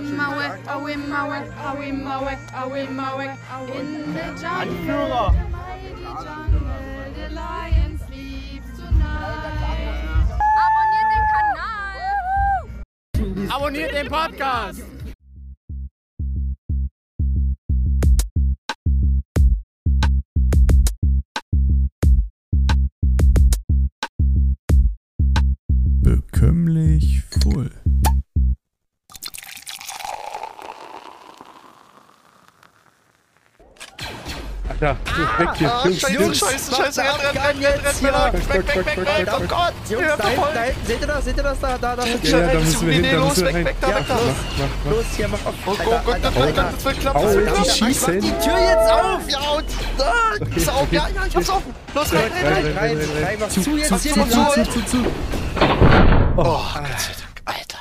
Awimawek, Awimawek, Awimawek, Awimawek, in the jungle. Anführer! mighty jungle, the lion sleeps tonight. Abonniert den Kanal! Abonniert den Podcast! Bekömmlich voll. Ja, weg hier. Ah, Jungs, scheiße, Jungs. scheiße, scheiße, renn, renn, renn, renn, renn, renn, weg, weg, weg, weg, oh Gott, Jungs, da hinten, voll. da hinten, seht ihr das? Seht ihr das da? Da, da. Ja, Ja, da müssen wir hin, nee, da los, müssen wir weg, rein. weg, da, weg, da. Los, hier, mach auf. Oh Gott, Gott, Gott, Gott, Gott, das wird klappen, das wird klappen. die Tür jetzt auf! Ja, und, ah, ist auf, ja, ja, ich hab's offen. Los, rein, rein, rein. Rein, rein, rein, mach zu jetzt hier zu, zu. Zu, zu. Oh, Gott sei Dank, Alter.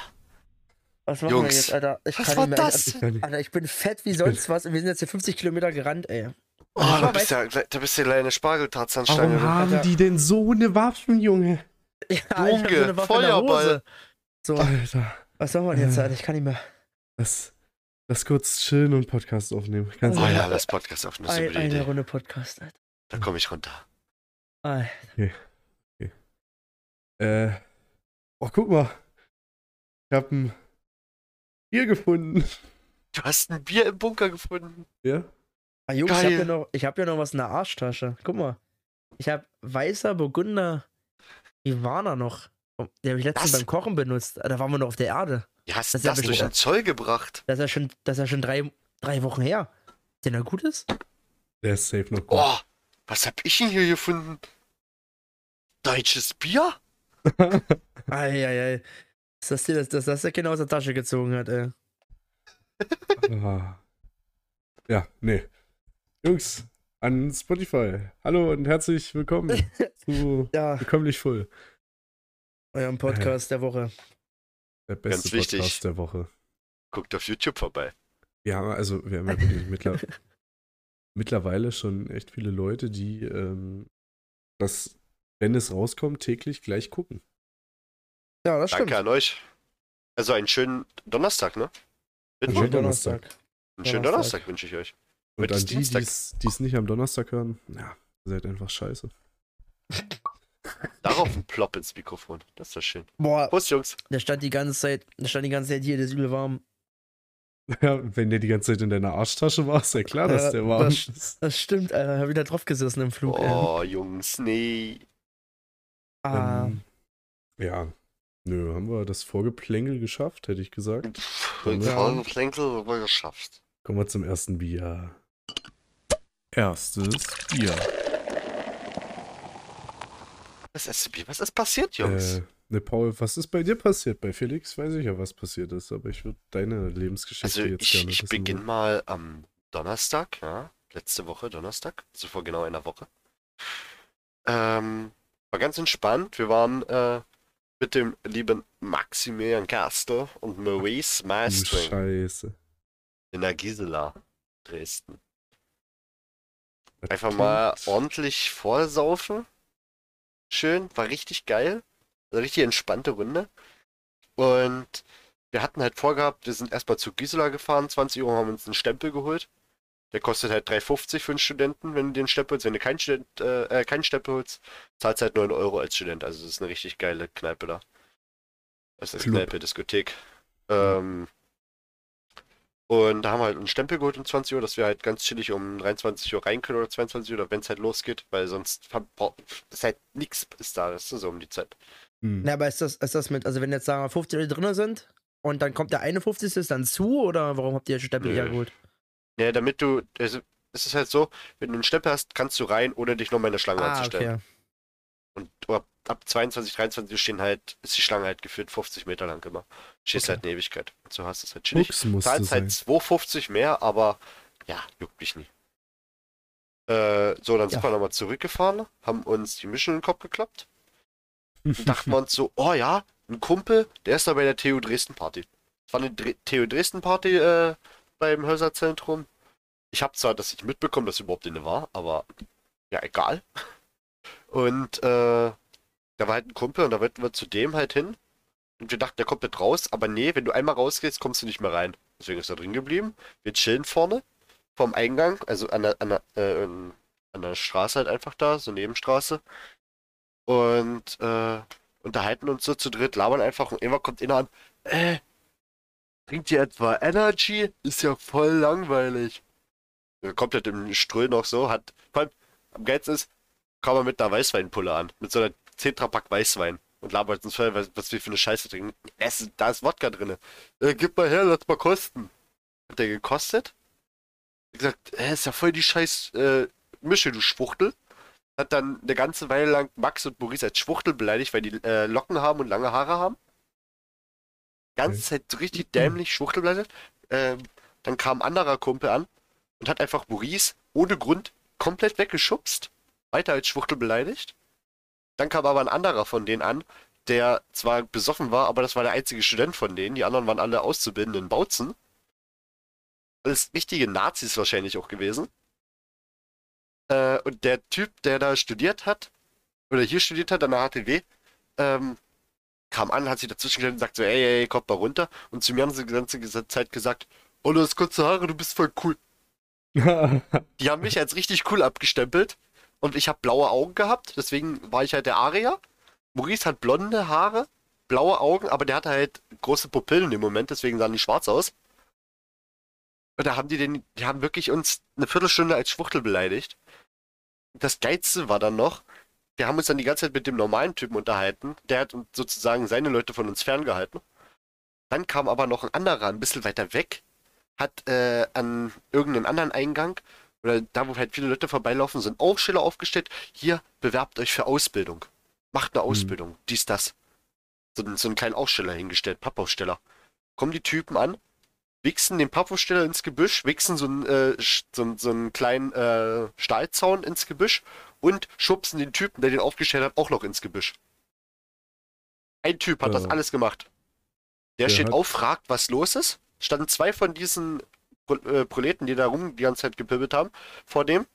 Was machen wir Jungs, jetzt, Alter? Ich was kann war nicht mehr. das? Alter, ich bin fett wie sonst was und wir sind jetzt hier 50 Kilometer gerannt, ey. Oh, da bist ja, da bist du eine kleine Spargeltarzanstange. Warum haben die denn so eine Waffen, Junge? Ja, ich hab so eine Waffe in der Feuerball. Hose. So, Alter, was soll man jetzt, Alter? Ich kann nicht mehr. lass, lass kurz chillen und Podcast aufnehmen. Ganz Oh ja, das Podcast auf, das ist eine Ein, eine Idee. Runde Podcast, Alter. Da komme ich runter. Alter. Äh, oh, guck mal. Ich hab ein Bier gefunden. Du hast ein Bier im Bunker gefunden. Ja? Ah, Jungs, ich hab, Geil. ja noch, ich hab ja noch was in der Arschtasche. Guck mal. Ich hab weißer Burgunder Ivana noch. Den habe ich letztens Was? beim Kochen benutzt. Da waren wir noch auf der Erde. Wie hast Das du ist ja das durch den Zoll gebracht? Das ist ja schon, das ist ja schon drei, drei Wochen her. Den er gut ist? Der ist safe noch gut. Oh, was hab ich denn hier gefunden? Deutsches Bier? Eieiei. Dass das, dir das, dass das der Kind aus der Tasche gezogen hat, ey. Ah. Ja, nee. Jungs, an Spotify. Hallo und herzlich willkommen zu Ja, Bekömmlich Full. eurem Podcast der Woche. Der beste Ganz wichtig. Podcast der Woche. Guckt auf YouTube vorbei. Wir haben, also, wir haben ja wirklich mittler mittlerweile schon echt viele Leute, die ähm, das, wenn es rauskommt, täglich gleich gucken. Ja, das stimmt. Danke an euch. Also einen schönen Donnerstag, ne? Einen schönen Donnerstag. Einen schönen Donnerstag. Donnerstag wünsche ich euch. Und an ist die, die es nicht am Donnerstag hören, ja, ihr seid einfach scheiße. Darauf ein Plop ins Mikrofon. Das ist doch schön. Boah, Prost, Jungs. der stand die ganze Zeit, der stand die ganze Zeit hier, der ist übel warm. Ja, wenn der die ganze Zeit in deiner Arschtasche war, ist ja klar, dass Ja, der warm das- ist. Das stimmt, Alter. Hab wieder drauf gesessen im Flug, ey. Oh, Jungs, nee. Ah, Ähm, ja, nö, haben wir das Vorgeplänkel geschafft, hätte ich gesagt. Und Ja. ja. Plänkel wohl geschafft. Kommen wir zum ersten Bier. Erstes Bier. Was ist, was ist passiert, Jungs? Äh, ne, Paul, was ist bei dir passiert? Bei Felix weiß ich ja, was passiert ist, aber ich würde deine Lebensgeschichte also jetzt ich, gerne ich wissen. beginne mal am Donnerstag, ja. Letzte Woche Donnerstag, also vor genau einer Woche. Ähm, war ganz entspannt. Wir waren äh, mit dem lieben Maximilian Castor und Maurice Du Meistring Scheiße. in der Gisela, Dresden. Einfach mal ordentlich vollsaufen. Schön, war richtig geil. Eine richtig entspannte Runde. Und wir hatten halt vorgehabt, wir sind erstmal zu Gisela gefahren, 20 Uhr haben uns einen Stempel geholt. Der kostet halt 3,50 für einen Studenten, wenn du den Stempel holst. Wenn du keinen, Student, äh, äh, keinen Stempel holst, zahlst halt 9 Euro als Student. Also das ist eine richtig geile Kneipe da. Das ist Club. Kneipe, Diskothek. Ähm, und da haben wir halt einen Stempel geholt um 20 Uhr, dass wir halt ganz chillig um 23 Uhr rein können oder 22 Uhr, oder wenn es halt losgeht, weil sonst ist halt nichts ist da, das ist so um die Zeit. Hm. Na, aber ist das, ist das mit, also wenn jetzt sagen wir 50 Leute drin sind und dann kommt der eine 50. ist dann zu oder warum habt ihr den Stempel Nö. hergeholt? Ja, damit du, also, es ist halt so, wenn du einen Stempel hast, kannst du rein, ohne dich nochmal in der Schlange Ah, anzustellen. okay. Und ab, ab 22, 23 Uhr stehen halt, ist die Schlange halt geführt 50 Meter lang immer. Stehst Okay. halt eine Ewigkeit. Und so hast du es halt chillig. Zahlst halt 2,50 mehr, aber ja, juckt mich nie. Äh, so, dann sind Ja. wir nochmal zurückgefahren, haben uns die Mischung in den Kopf geklappt und dachten wir uns so, oh ja, ein Kumpel, der ist da bei der TU Dresden Party. Es war eine Dre TU Dresden Party äh, beim Hölserzentrum. Ich habe zwar das nicht mitbekommen, dass überhaupt eine war, aber ja, egal. Und äh, da war halt ein Kumpel und da wollten wir zu dem halt hin. Und wir dachten, der kommt nicht raus, aber nee, wenn du einmal rausgehst, kommst du nicht mehr rein. Deswegen ist er drin geblieben. Wir chillen vorne vom Eingang, also an der, an der, äh, an der Straße halt einfach da, so Nebenstraße. Und äh, unterhalten uns so zu dritt, labern einfach und irgendwann kommt einer an, äh, trinkt ihr etwa Energy? Ist ja voll langweilig. Komplett im Ströhl noch so, hat, vor allem, am geilsten ist, kam er mit einer Weißweinpulle an, mit so einer Tetrapack Weißwein und labert uns voll, was, was wir für eine Scheiße trinken. Es, da ist Wodka drin. Äh, gib mal her, lass mal kosten. Hat der gekostet? Hat gesagt, äh, ist ja voll die scheiß äh, Mische, du Schwuchtel. Hat dann eine ganze Weile lang Max und Maurice als Schwuchtel beleidigt, weil die äh, Locken haben und lange Haare haben. Ganze Zeit so richtig dämlich Schwuchtel beleidigt. Ähm, dann kam ein anderer Kumpel an und hat einfach Maurice ohne Grund komplett weggeschubst. Weiter als Schwuchtel beleidigt. Dann kam aber ein anderer von denen an, der zwar besoffen war, aber das war der einzige Student von denen. Die anderen waren alle auszubildenden Bautzen. Alles richtige Nazis wahrscheinlich auch gewesen. Äh, und der Typ, der da studiert hat, oder hier studiert hat an der HTW, ähm, kam an, hat sich dazwischen gestellt und sagt so, ey, ey, kommt mal runter. Und zu mir haben sie die ganze Zeit gesagt, oh, du hast kurze Haare, du bist voll cool. Die haben mich als richtig cool abgestempelt. Und ich habe blaue Augen gehabt, deswegen war ich halt der Aria. Maurice hat blonde Haare, blaue Augen, aber der hatte halt große Pupillen im Moment, deswegen sahen die schwarz aus. Und da haben die den, die haben wirklich uns eine Viertelstunde als Schwuchtel beleidigt. Das Geilste war dann noch, wir haben uns dann die ganze Zeit mit dem normalen Typen unterhalten. Der hat sozusagen seine Leute von uns ferngehalten. Dann kam aber noch ein anderer, ein bisschen weiter weg, hat äh, an irgendeinen anderen Eingang oder da, wo halt viele Leute vorbeilaufen, sind Aufsteller aufgestellt. Hier, bewerbt euch für Ausbildung. Macht eine Ausbildung. Dies, das. So, so einen kleinen Aussteller hingestellt, Pappaussteller. Kommen die Typen an, wichsen den Pappaussteller ins Gebüsch, wichsen so einen, äh, so, so einen kleinen äh, Stahlzaun ins Gebüsch und schubsen den Typen, der den aufgestellt hat, auch noch ins Gebüsch. Ein Typ hat das Ja. alles gemacht. Der, Der steht hat- auf, fragt, was los ist. Standen zwei von diesen Proleten, die da rum die ganze Zeit gepibbelt haben, vor dem.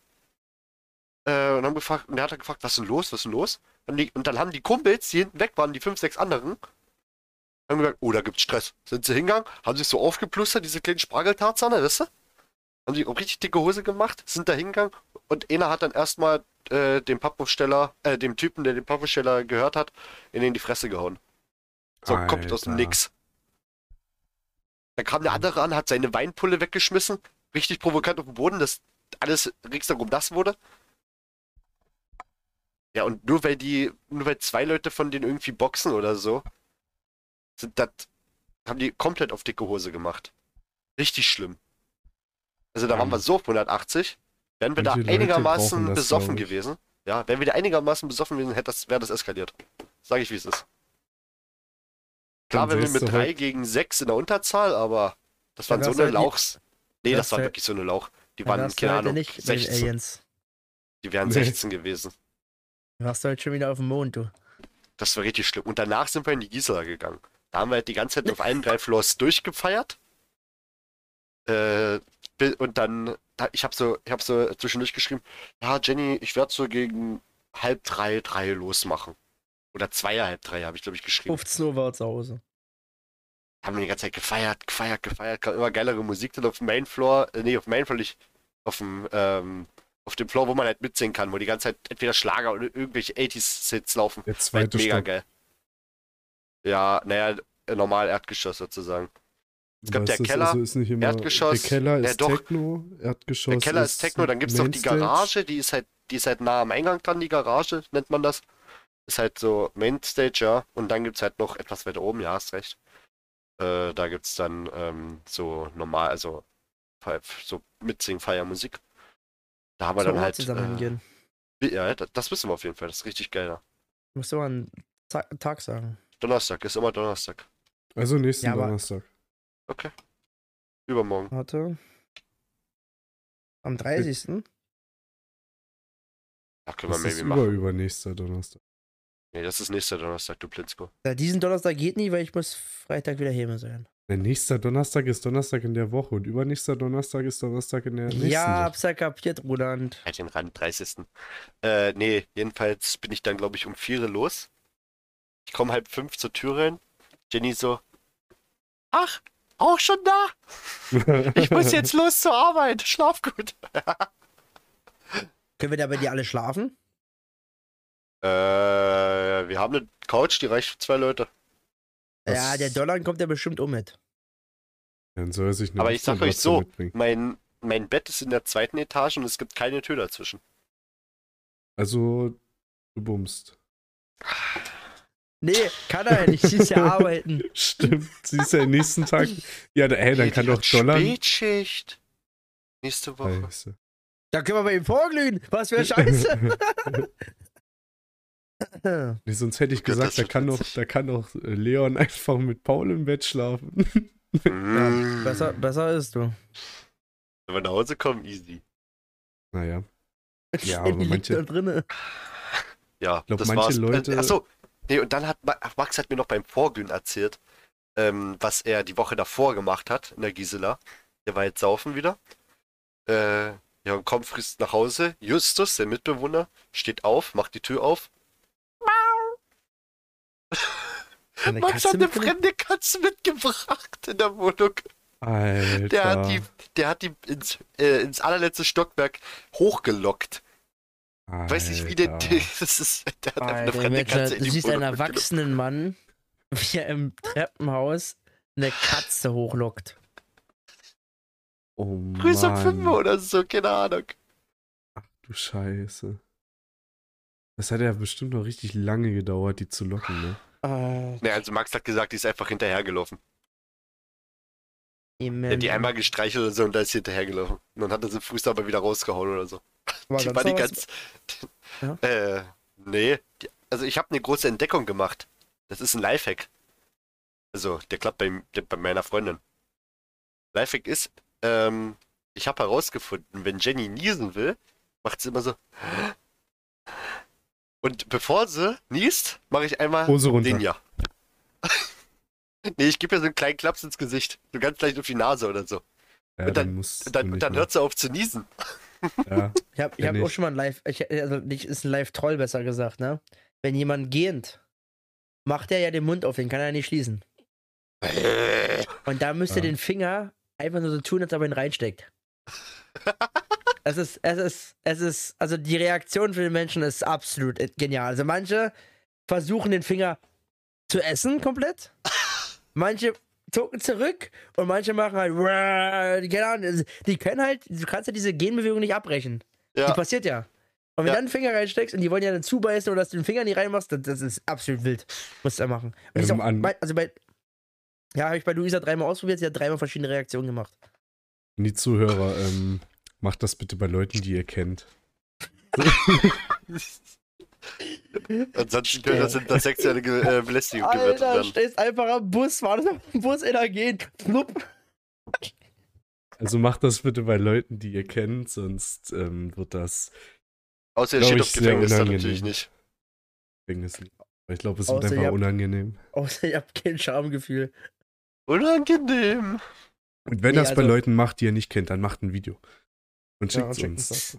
Äh, und haben gefragt, und der hat dann gefragt, was ist denn los, was ist denn los? Und, die, und dann haben die Kumpels, die hinten weg waren, die fünf, sechs anderen, haben gesagt, oh, da gibt's Stress. Sind sie hingegangen, haben sich so aufgeplustert, diese kleinen Spargeltarzane, weißt du? Haben sich auch richtig dicke Hose gemacht, sind da hingegangen und einer hat dann erstmal äh, dem Pappaufsteller, äh, dem Typen, der den Pappaufsteller gehört hat, in den die Fresse gehauen. So, kommt aus dem Alter. Nix. Dann kam der andere an, hat seine Weinpulle weggeschmissen, richtig provokant auf den Boden, dass alles ringsherum nass wurde. Ja, und nur weil die, nur weil zwei Leute von denen irgendwie boxen oder so, sind das, haben die komplett auf dicke Hose gemacht. Richtig schlimm. Also da waren wir so auf 180, wären wir da Manche einigermaßen das, besoffen gewesen. Ja, wären wir da einigermaßen besoffen gewesen, hätte das, wäre das eskaliert. Sag ich, wie es ist. Klar, Dann wir mit du drei heute- gegen sechs in der Unterzahl, aber das Dann waren so du eine halt Lauchs. Nee, wärst das war du- wirklich so eine Lauch. Die Dann waren, du keine Ahnung, nicht bei den 16. Aliens. Die wären Nee. 16 gewesen. Du warst heute schon wieder auf dem Mond, du. Das war richtig schlimm. Und danach sind wir in die Gisela gegangen. Da haben wir halt die ganze Zeit auf allen drei Floors durchgefeiert. Äh, und dann, da- ich habe so, ich habe so zwischendurch geschrieben, ja, Jenny, ich werde so gegen halb drei, drei losmachen. Oder zweier, halb drei, habe ich, glaube ich, geschrieben. 15 Uhr war zu Hause. Haben wir die ganze Zeit gefeiert, gefeiert, gefeiert, kam immer geilere Musik dann auf dem Mainfloor, äh, nee, auf dem Mainfloor nicht, auf dem, ähm, auf dem Floor, wo man halt mitsingen kann, wo die ganze Zeit entweder Schlager oder irgendwelche 80s-Hits laufen. Der halt zweite mega Stock. geil. Ja, naja, normal Erdgeschoss sozusagen. Es Aber der Keller, also ist nicht immer, Erdgeschoss, Der Keller ja ist doch. Techno, Erdgeschoss Der Keller ist Techno, dann gibt's noch die. Garage, die ist halt, die ist halt nah am Eingang dran, die Garage, nennt man das. Ist halt so Mainstage, ja. Und dann gibt's halt noch etwas weiter oben, ja, hast recht. Äh, da gibt's dann ähm, so normal, also so Mitsing, Feiermusik. Da haben wir dann halt. zusammen hingehen. Äh, ja, das, wissen wir auf jeden Fall, das ist richtig geil. Ja. Musst du mal einen Ta Tag sagen. Donnerstag, ist immer Donnerstag. Also nächsten Ja, aber- Donnerstag. Okay. Übermorgen. Warte. Am 30. Ja, können wir Das ist maybe machen. über übernächster Donnerstag. Nee, das ist nächster Donnerstag, du Plitzko. Ja, diesen Donnerstag geht nie, weil ich muss Freitag wieder hier sein. Der nächste Donnerstag ist Donnerstag in der Woche und übernächster Donnerstag ist Donnerstag in der nächsten Ja, Woche. hab's ja kapiert, Roland. Halt den Rand, 30. Äh, nee, jedenfalls bin ich dann, glaube ich, um 4 Uhr los. Ich komme halb fünf zur Tür rein. Jenny so, ach, auch schon da? Ich muss jetzt los zur Arbeit. Schlaf gut. Können wir da bei dir alle schlafen? Äh, wir haben eine Couch, die reicht für zwei Leute. Ja, Das- der Dollar kommt ja bestimmt um mit. Dann soll er sich eine Aber ich sag euch so, mitbringen. mein, mein Bett ist in der zweiten Etage und es gibt keine Tür dazwischen. Also, du bummst. Nee, kann er ja nicht. Sie ist ja arbeiten. Stimmt, siehst du ja den nächsten Tag. Ja, da- hey, dann kann doch Dollar. Spätschicht. Nächste Woche. Scheiße. Da können wir bei ihm vorglühen. Was für Scheiße. Nee, sonst hätte ich Ja, gesagt, da kann, doch, da kann doch äh, Leon einfach mit Paul im Bett schlafen. Mm. besser, besser ist du. Wenn wir nach Hause kommen, easy. naja, Ja, aber liegt manche- da drinne. Ja, glaub, das manche war's. Leute- achso, nee, und dann hat Max hat mir noch beim Vorglühen erzählt, ähm, was er die Woche davor gemacht hat in der Gisela. Der war jetzt saufen wieder. Äh, ja, und kommt frühst nach Hause. Justus, der Mitbewohner, steht auf, macht die Tür auf. Eine Max hat eine fremde Katze mitgebracht in der Wohnung. Alter. Der hat die, der hat die ins, äh, ins allerletzte Stockwerk hochgelockt. Weiß nicht, wie der. Alter. Das ist, der hat einfach eine Alter, fremde Mensch, Katze in du siehst Wohnung einen erwachsenen Mann, wie er im Treppenhaus eine Katze hochlockt. Oh Grüß um 5 Mann. oder so, keine Ahnung. Du Scheiße. Das hat ja bestimmt noch richtig lange gedauert, die zu locken, ne? Äh, Ne, also Max hat gesagt, die ist einfach hinterhergelaufen. die Er hat die einmal gestreichelt oder so und da ist sie hinterhergelaufen. Und dann hat er sie frühst aber wieder rausgehauen oder so. War die war die ganz. Ja? Äh, nee. Die, also ich habe eine große Entdeckung gemacht. Das ist ein Lifehack. Also, der klappt bei, der, bei meiner Freundin. Lifehack ist, ähm, ich habe herausgefunden, wenn Jenny niesen will, macht sie immer so. Und bevor sie niest, mache ich einmal Hose runter. den ja. nee, ich gebe ihr so einen kleinen Klaps ins Gesicht. So ganz leicht auf die Nase oder so. Ja, Und dann- musst Und du dann, nicht und dann hört sie auf zu niesen. Ja, Ich habe ich hab auch ich. schon mal ein Live, ich, also nicht, ist ein Live-Troll besser gesagt, ne? Wenn jemand gähnt, macht er ja den Mund auf, den kann er nicht schließen. Und da müsst ihr Ja. den Finger einfach nur so tun, als ob er ihn reinsteckt. es ist, es ist, es ist, also die Reaktion für den Menschen ist absolut genial. Also manche versuchen den Finger zu essen komplett. Manche zucken zurück und manche machen halt, keine Ahnung, die können halt, du kannst ja diese Genbewegung nicht abbrechen. Die Ja, passiert ja. Und wenn Ja. du dann den Finger reinsteckst und die wollen ja dann zubeißen oder dass du den Finger nicht reinmachst, das, das ist absolut wild. Musst du ja machen. Ähm, auch, bei, also bei, ja, habe ich bei Luisa dreimal ausprobiert, sie hat dreimal verschiedene Reaktionen gemacht. Und die Zuhörer, ähm, macht das bitte bei Leuten, die ihr kennt. ansonsten könnte das hinter sexuelle Ge äh, Belästigung gewertet Alter, werden. stehst einfach am Bus, wartest auf den Bus, einer geht, flupp. Also macht das bitte bei Leuten, die ihr kennt, sonst ähm, wird das Außer ihr steht ich, auf Gefängnis dann natürlich nicht. Gefängnis. Ich glaube, es wird Außer einfach habt- unangenehm. Außer ihr habt kein Schamgefühl. Unangenehm. Und wenn Nee, das bei also- Leuten macht, die ihr nicht kennt, dann macht ein Video. Und Ja, schickt schickt uns. uns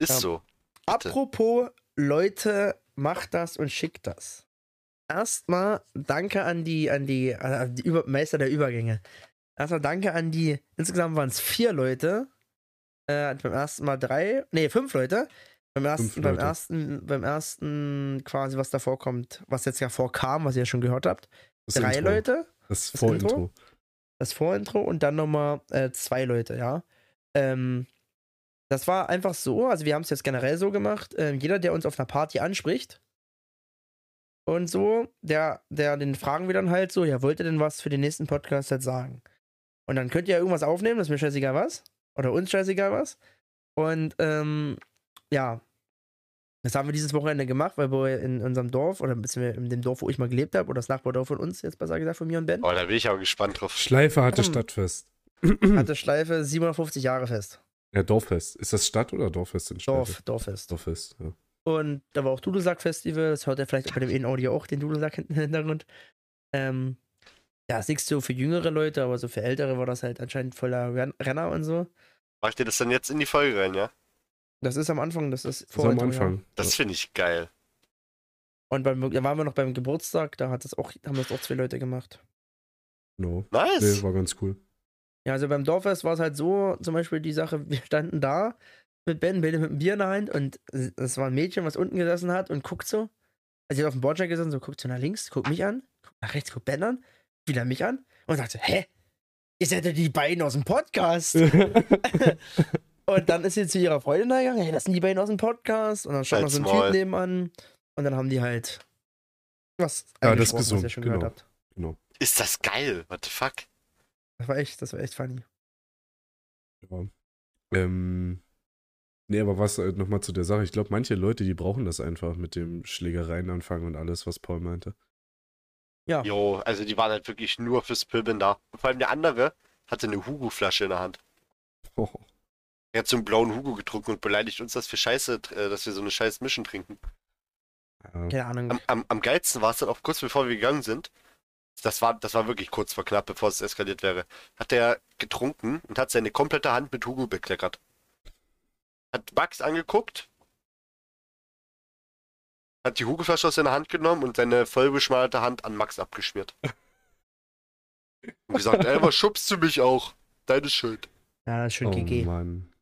Ist Ja. so. Bitte. Apropos Leute, macht das und schickt das. Erstmal danke an die, an die, an die Über Meister der Übergänge. Erstmal danke an die, insgesamt waren es vier Leute. Äh, beim ersten Mal drei, nee, fünf Leute. Beim ersten, Fünf beim Leute. ersten, beim ersten quasi, was davor kommt, was jetzt ja vorkam, was ihr ja schon gehört habt. Das drei Intro. Leute, Das Das Vorintro. Intro? das Vorintro und dann nochmal äh, zwei Leute, ja. Ähm, das war einfach so, also wir haben es jetzt generell so gemacht, ähm, jeder, der uns auf einer Party anspricht und so, der, der, den fragen wir dann halt so, ja, wollt ihr denn was für den nächsten Podcast jetzt sagen? Und dann könnt ihr ja irgendwas aufnehmen, das ist mir scheißegal was. Oder uns scheißegal was. Und ähm, ja, das haben wir dieses Wochenende gemacht, weil wir in unserem Dorf, oder ein bisschen in dem Dorf, wo ich mal gelebt habe, oder das Nachbardorf von uns, jetzt besser gesagt, von mir und Ben, Oh, da bin ich aber gespannt drauf. Schleife hatte Komm. Stadtfest. hatte Schleife 750 Jahre fest. Ja, Dorffest. Ist das Stadt- oder Dorffest in Schleife? Dorf, Dorffest. Dorffest, ja. Und da war auch Dudelsack-Festival, das hört ihr vielleicht auch bei dem In-Audio auch, den Dudelsack hinten im Hintergrund. Ähm, ja, ist nichts so für jüngere Leute, aber so für ältere war das halt anscheinend voller Ren Renner und so. Macht ihr das dann jetzt in die Folge rein, ja? Das ist am Anfang, das ist Das ist am Intro, ja. Anfang. Das finde ich geil. Und beim, da waren wir noch beim Geburtstag, da hat das auch, haben das auch zwei Leute gemacht. No. Nice. Nee, war ganz cool. Ja, also beim Dorffest war es halt so, zum Beispiel die Sache, wir standen da mit Ben, Ben mit einem Bier in der Hand und es war ein Mädchen, was unten gesessen hat und guckt so. Also sie hat auf dem Bordstein gesessen, so guckt so nach links, guckt mich an, guckt nach rechts, guckt Ben an, wieder mich an und sagt so, hä? Ihr seid ja die beiden aus dem Podcast. und dann ist sie zu ihrer Freundin da gegangen, hey, das sind die beiden aus dem Podcast. Und dann stand noch so ein Typ nebenan und dann haben die halt was Ja, das eingesprochen, was ihr gesungen, schon genau. gehört habt. genau. Ist das geil? What the fuck? Das war echt, das war echt funny. Ja. Ähm, nee, aber was äh, nochmal zu der Sache. Ich glaube, manche Leute, die brauchen das einfach mit dem Schlägereien anfangen und alles, was Paul meinte. Ja. Jo, also die waren halt wirklich nur fürs Pöbeln da. Und vor allem der andere hatte eine Hugo-Flasche in der Hand. Oh, Er hat so einen blauen Hugo getrunken und beleidigt uns das für Scheiße, äh, dass wir so eine scheiß Mischen trinken. ja. Keine Ahnung. Am, am, am geilsten war es dann auch kurz bevor wir gegangen sind. Das war, das war wirklich kurz vor knapp, bevor es eskaliert wäre. Hat er getrunken und hat seine komplette Hand mit Hugo bekleckert. Hat Max angeguckt, hat die Hugo-Flasche aus seiner Hand genommen und seine vollbeschmalelte Hand an Max abgeschmiert. Und gesagt, ey, was schubst du mich auch? Deine Schuld. Ja, das ist schon Oh GG. Mann.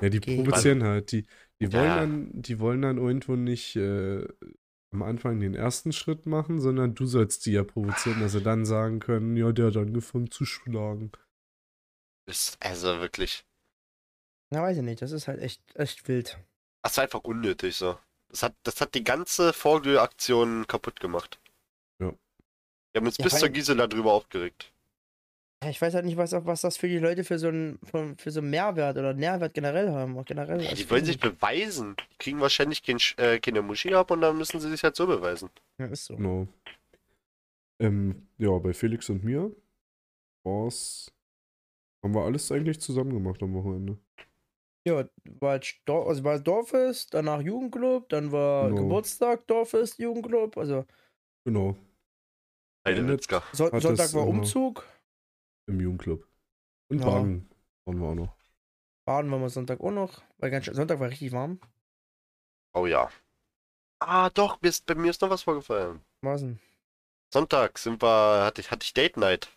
Ja, die provozieren halt. Die, die, wollen Ja. dann, die wollen dann irgendwo nicht äh, am Anfang den ersten Schritt machen, sondern du sollst die ja provozieren, dass sie dann sagen können, ja, der hat angefangen zu schlagen. Ist also wirklich. Na, weiß ich nicht. Das ist halt echt, echt wild. Das war einfach unnötig so. Das hat, das hat die ganze Vorglühaktion kaputt gemacht. Ja. Wir haben uns Ja, bis zur Gisela drüber aufgeregt. Ich weiß halt nicht, was, was das für die Leute für so einen für, so einen Mehrwert oder Nährwert generell haben. Auch generell. Ja, die wollen sich beweisen. Die kriegen wahrscheinlich kein, äh, keine Muschi ab und dann müssen sie sich halt so beweisen. Ja, ist so. Genau. Ähm, ja, bei Felix und mir war's. Haben wir alles eigentlich zusammen gemacht am Wochenende. Ja, war halt Dor also war Dorffest, danach Jugendclub, dann war Genau. Geburtstag, Dorffest, Jugendclub. Also Genau, Hat Sonntag war Umzug. Im Jugendclub. Und Ja. Baden waren wir auch noch. Baden waren wir Sonntag auch noch. Weil ganz schön- Sonntag war richtig warm. Oh ja. Ah, doch, mir ist, bei mir ist noch was vorgefallen. Was denn? Sonntag sind wir, hatte ich, hatte ich Date Night.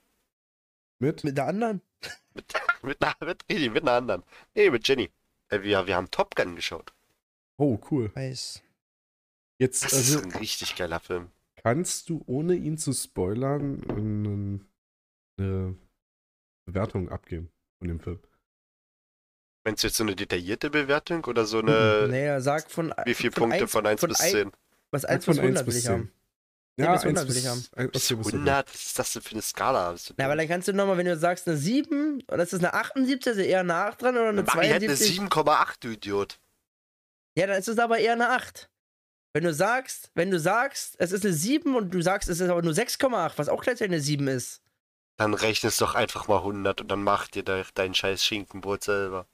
Mit? Mit der anderen? Mit, mit, einer, mit, mit einer anderen. Nee, mit Jenny. Äh, wir, wir haben Top Gun geschaut. Oh, cool. Weiß. Jetzt, Das also, ist ein richtig geiler Film. kannst du, ohne ihn zu spoilern, einen- eine Bewertung abgeben von dem Film? Meinst du jetzt so eine detaillierte Bewertung oder so eine, naja, sag von. Wie viele von Punkte eins- von 1 bis ein- 10? Was 1 Von bis 100 will ich haben. Nee, bis 100 will ich haben. Bis okay, bis 100? Was ist das denn für eine Skala? Na, aber dann kannst du nochmal, wenn du sagst eine 7, oder ist das eine 78, also eher eine 8 dran oder eine Mach, ich hätte eine 72? 7,8, du Idiot. Ja, dann ist es aber eher eine 8. Wenn du sagst, wenn du sagst, es ist eine 7 und du sagst, es ist aber nur 6,8, was auch gleichzeitig eine 7 ist. Dann rechnest doch einfach mal 100 und dann mach dir de dein scheiß Schinkenbrot selber.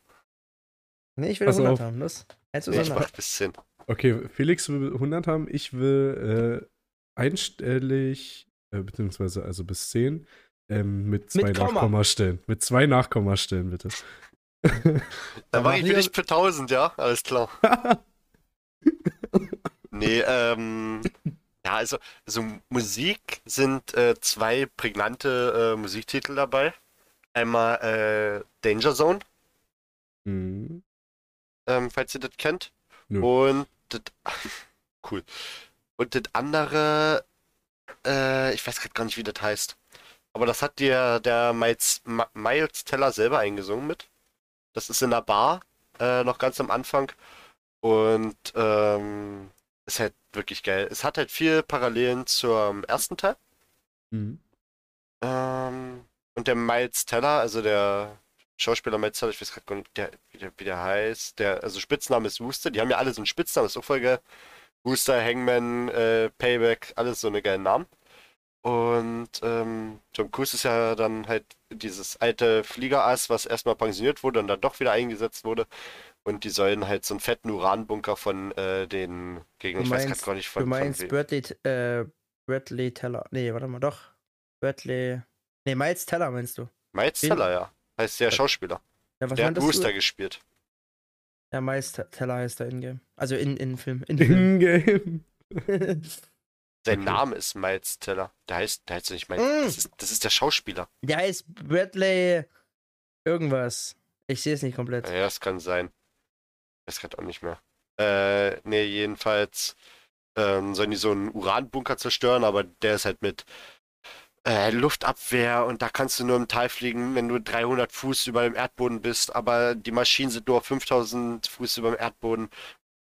Nee, ich will Pass 100 auf. haben, das. 1 bis Nee, ich 100. mach bis 10. Okay, Felix will 100 haben, ich will äh, einstellig, äh, beziehungsweise also bis 10, ähm, mit zwei Mit Komma. Nachkommastellen. Mit zwei Nachkommastellen, bitte. Dann Aber mach ich hier- nicht für 1000, ja? Alles klar. Nee, ähm. Ja, also, also Musik sind äh, zwei prägnante äh, Musiktitel dabei. Einmal äh, Danger Zone, Hm, ähm, falls ihr das kennt. Nö. Und das, cool. Und das andere, äh, ich weiß gerade gar nicht, wie das heißt. Aber das hat der, der Miles, Miles Teller selber eingesungen mit. Das ist in der Bar, äh, noch ganz am Anfang. Und ähm, ist halt wirklich geil. Es hat halt viel Parallelen zum ersten Teil. hm. Ähm, und der Miles Teller, also der Schauspieler Miles Teller, ich weiß gerade gar nicht, der, wie, der, wie der heißt, der, also Spitzname ist Wooster, die haben ja alle so einen Spitznamen, ist auch voll geil. Wooster, Hangman, äh, Payback, alles so eine geile Namen. Und ähm, Tom Cruise ist ja dann halt dieses alte Fliegerass, was erstmal pensioniert wurde und dann doch wieder eingesetzt wurde. Und die sollen halt so einen fetten Uranbunker von äh, den Gegnern, ich weiß meinst- gerade gar nicht von, Du meinst von. Bradley, äh, Bradley Teller. Nee, warte mal, doch. Bradley. Nee, Miles Teller meinst du. Miles Den- Teller, ja. Heißt der Schauspieler. Ja, was Der hat Wooster du? gespielt. Ja, Miles Te- Teller heißt er in-game. Also in, in Film. In. In-game. Sein Okay. Name ist Miles Teller. Der heißt, der heißt nicht Miles. Mm. Das, ist, das ist der Schauspieler. Der heißt Bradley irgendwas. Ich sehe es nicht komplett. Ja, das kann sein. Weiß gerade auch nicht mehr. Äh, nee, jedenfalls ähm, sollen die so einen Uranbunker zerstören, aber der ist halt mit äh, Luftabwehr und da kannst du nur im Tal fliegen, wenn du 300 Fuß über dem Erdboden bist, aber die Maschinen sind nur auf 5000 Fuß über dem Erdboden.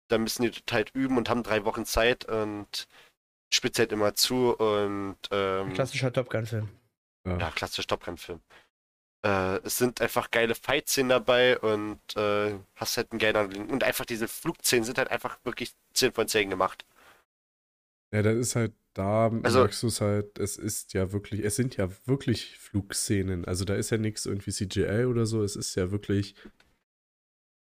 Da müssen die total üben und haben drei Wochen Zeit und spitzt halt immer zu und ähm, Klassischer Top Gun-Film. ja, klassischer Stopbrennfilm. Äh, es sind einfach geile Fight-Szenen dabei und äh, hast halt einen geilen und einfach diese Flugszenen sind halt einfach wirklich 10 von 10 gemacht. Ja, das ist halt, da Also- merkst du es halt, es ist ja wirklich, es sind ja wirklich Flugszenen. Also da ist ja nichts irgendwie CGI oder so, es ist ja wirklich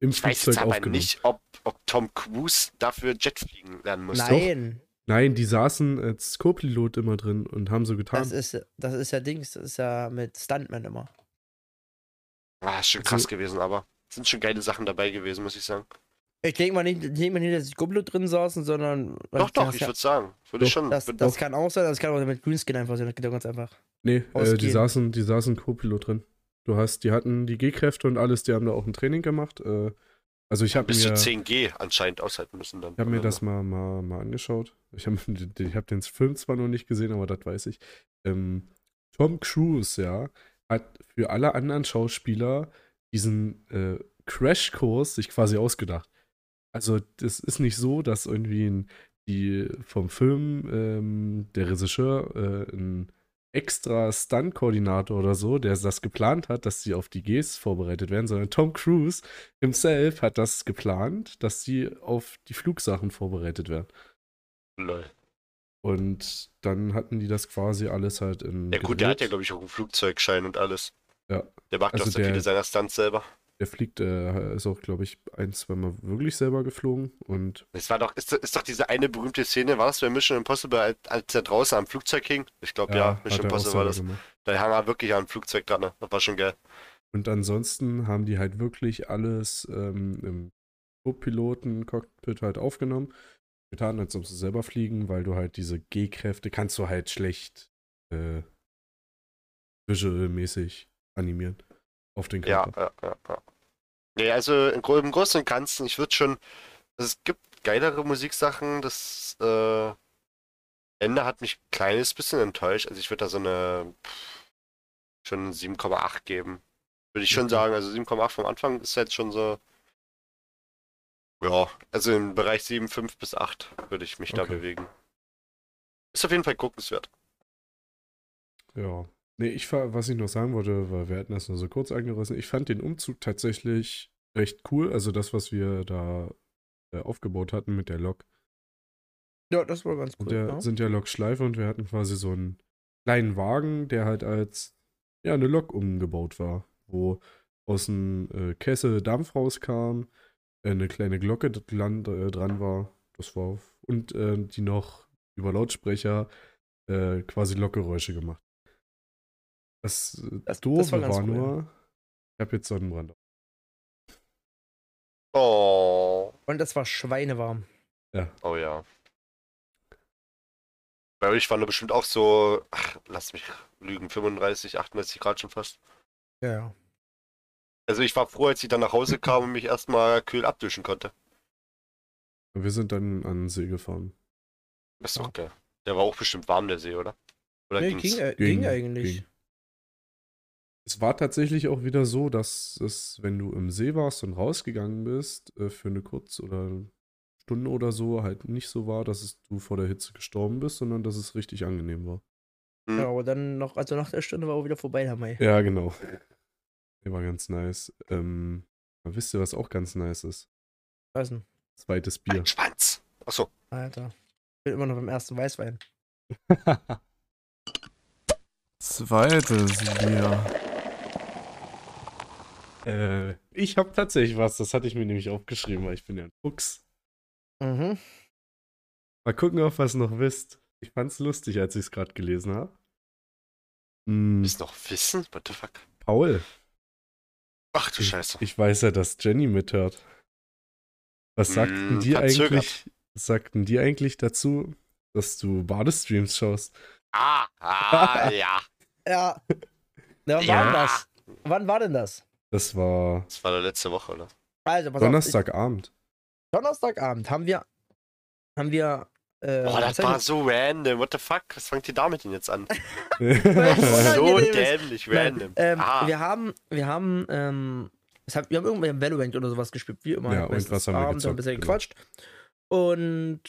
im Ich weiß Flugzeug jetzt aber aufgenommen. nicht, ob, ob Tom Cruise dafür Jet fliegen lernen muss. Nein, Nein, die saßen als Co-Pilot immer drin und haben so getan. das ist, das ist ja Dings, das ist ja mit Stuntman immer. Ah, ist schon Also- krass gewesen, aber sind schon geile Sachen dabei gewesen, muss ich sagen. Ich denke mal nicht, denk mal nicht, dass die Kumpel drin saßen, sondern. Doch, doch, ich ja- würde sagen. Würde ich Doch, schon. das, das kann auch sein, das kann auch mit Greenskin einfach sein, das geht ja ganz einfach. nee, äh, die saßen, die saßen Co-Pilot drin. Du hast, die hatten die G-Kräfte und alles, die haben da auch ein Training gemacht. Äh, also ich habe bis zu mir, 10G anscheinend aushalten müssen dann. ich hab mir Oder das mal, mal, mal angeschaut. Ich habe ich hab den Film zwar noch nicht gesehen, aber das weiß ich. Ähm, Tom Cruise, ja, hat für alle anderen Schauspieler diesen äh, Crashkurs sich quasi ausgedacht. Also das ist nicht so, dass irgendwie ein, die vom Film ähm, der Regisseur äh, ein extra Stunt-Koordinator oder so, der das geplant hat, dass sie auf die Gs vorbereitet werden, sondern Tom Cruise himself hat das geplant, dass sie auf die Flugsachen vorbereitet werden. Lol. Und dann hatten die das quasi alles halt in. Ja gut, der hat ja glaube ich auch einen Flugzeugschein und alles. Ja. Der macht Also doch der- viele seiner Stunts selber. Der fliegt, äh, ist auch, glaube ich, ein, zweimal wirklich selber geflogen und Es war doch, ist, ist doch diese eine berühmte Szene, war das bei Mission Impossible, als, als er draußen am Flugzeug hing? Ich glaube ja, hat Mission Impossible war das. gemacht. Da hang er wirklich am Flugzeug dran, ne? Das war schon geil. Und ansonsten haben die halt wirklich alles ähm, im Co-Piloten-Cockpit halt aufgenommen. Getan, als ob sie selber fliegen, weil du halt diese G-Kräfte kannst du halt schlecht äh, visual-mäßig animieren auf den Ja, Körper. ja, ja, ja. Nee, also im, Gro- im Großen und Ganzen, ich würde schon. also Es gibt geilere Musiksachen, das äh, Ende hat mich ein kleines bisschen enttäuscht. Also ich würde da so eine pff, schon 7,8 geben. Würde ich schon Okay. sagen. Also 7,8 vom Anfang ist jetzt schon so. Ja, also im Bereich 7, 5 bis 8 würde ich mich da Okay. bewegen. Ist auf jeden Fall guckenswert. Ja. Nee, ich fa- was ich noch sagen wollte, weil wir hatten das nur so kurz angerissen, ich fand den Umzug tatsächlich recht cool. Also das, was wir da äh, aufgebaut hatten mit der Lok. Ja, das war ganz Und cool. der ja. sind ja Lokschleife und wir hatten quasi so einen kleinen Wagen, der halt als ja eine Lok umgebaut war, wo aus dem äh, Kessel Dampf rauskam, eine kleine Glocke dran, äh, dran war. Das war und äh, die noch über Lautsprecher äh, quasi Lokgeräusche gemacht. Das, äh, Das- Doofe war war, ganz cool, nur, ich habe jetzt Sonnenbrand. Oh. Und das war schweinewarm. Oh ja. Bei euch waren da bestimmt auch so, ach, lass mich lügen, 35, 38 Grad schon fast. Ja, ja. Also ich war froh, als ich dann nach Hause kam und mich erstmal kühl abduschen konnte. Wir sind dann an den See gefahren. Das ist doch geil. Der war auch bestimmt warm, der See, oder? Oder Nee, ging's? ging, äh, ging eigentlich. ging. Es war tatsächlich auch wieder so, dass es, wenn du im See warst und rausgegangen bist, äh, für eine kurz oder Stunde oder so, halt nicht so war, dass es, du vor der Hitze gestorben bist, sondern dass es richtig angenehm war. Hm. Ja, aber dann noch, also nach der Stunde war auch wieder vorbei, der Mai. Ja, genau. Der war ganz nice. Ähm, wisst ihr, was auch ganz nice ist? Was denn? Zweites Bier. Ein Schwanz. Achso. Alter. Ich bin immer noch beim ersten Weißwein. Zweites Bier. Äh, ich habe tatsächlich was, das hatte ich mir nämlich aufgeschrieben, weil ich bin ja ein Fuchs. Mhm. Mal gucken, ob ihr es noch wisst. Ich fand's lustig, als ich es gerade gelesen habe. Hm, Ist noch Wissen? What the fuck? Paul, Ach du ich, Scheiße. ich weiß ja, dass Jenny mithört. Was sagten Hm, die verzögert. eigentlich? Was sagten die eigentlich dazu, dass du Badestreams schaust. Ah, ah, ja. Ja. Ja, wann Ja. war das? Wann war denn das? Das war Das war letzte Woche, oder? Also, pass auf, Donnerstagabend. ich, Donnerstagabend haben wir, haben wir, äh, Boah, das war so random. What the fuck? Was fangt ihr damit denn jetzt an? So dämlich Nein, random. ähm, ah, wir haben, wir haben, ähm, es hat, wir haben irgendwann Valorant oder sowas gespielt, wie immer. Ja, und was haben wir haben ein bisschen gezockt, gequatscht. Und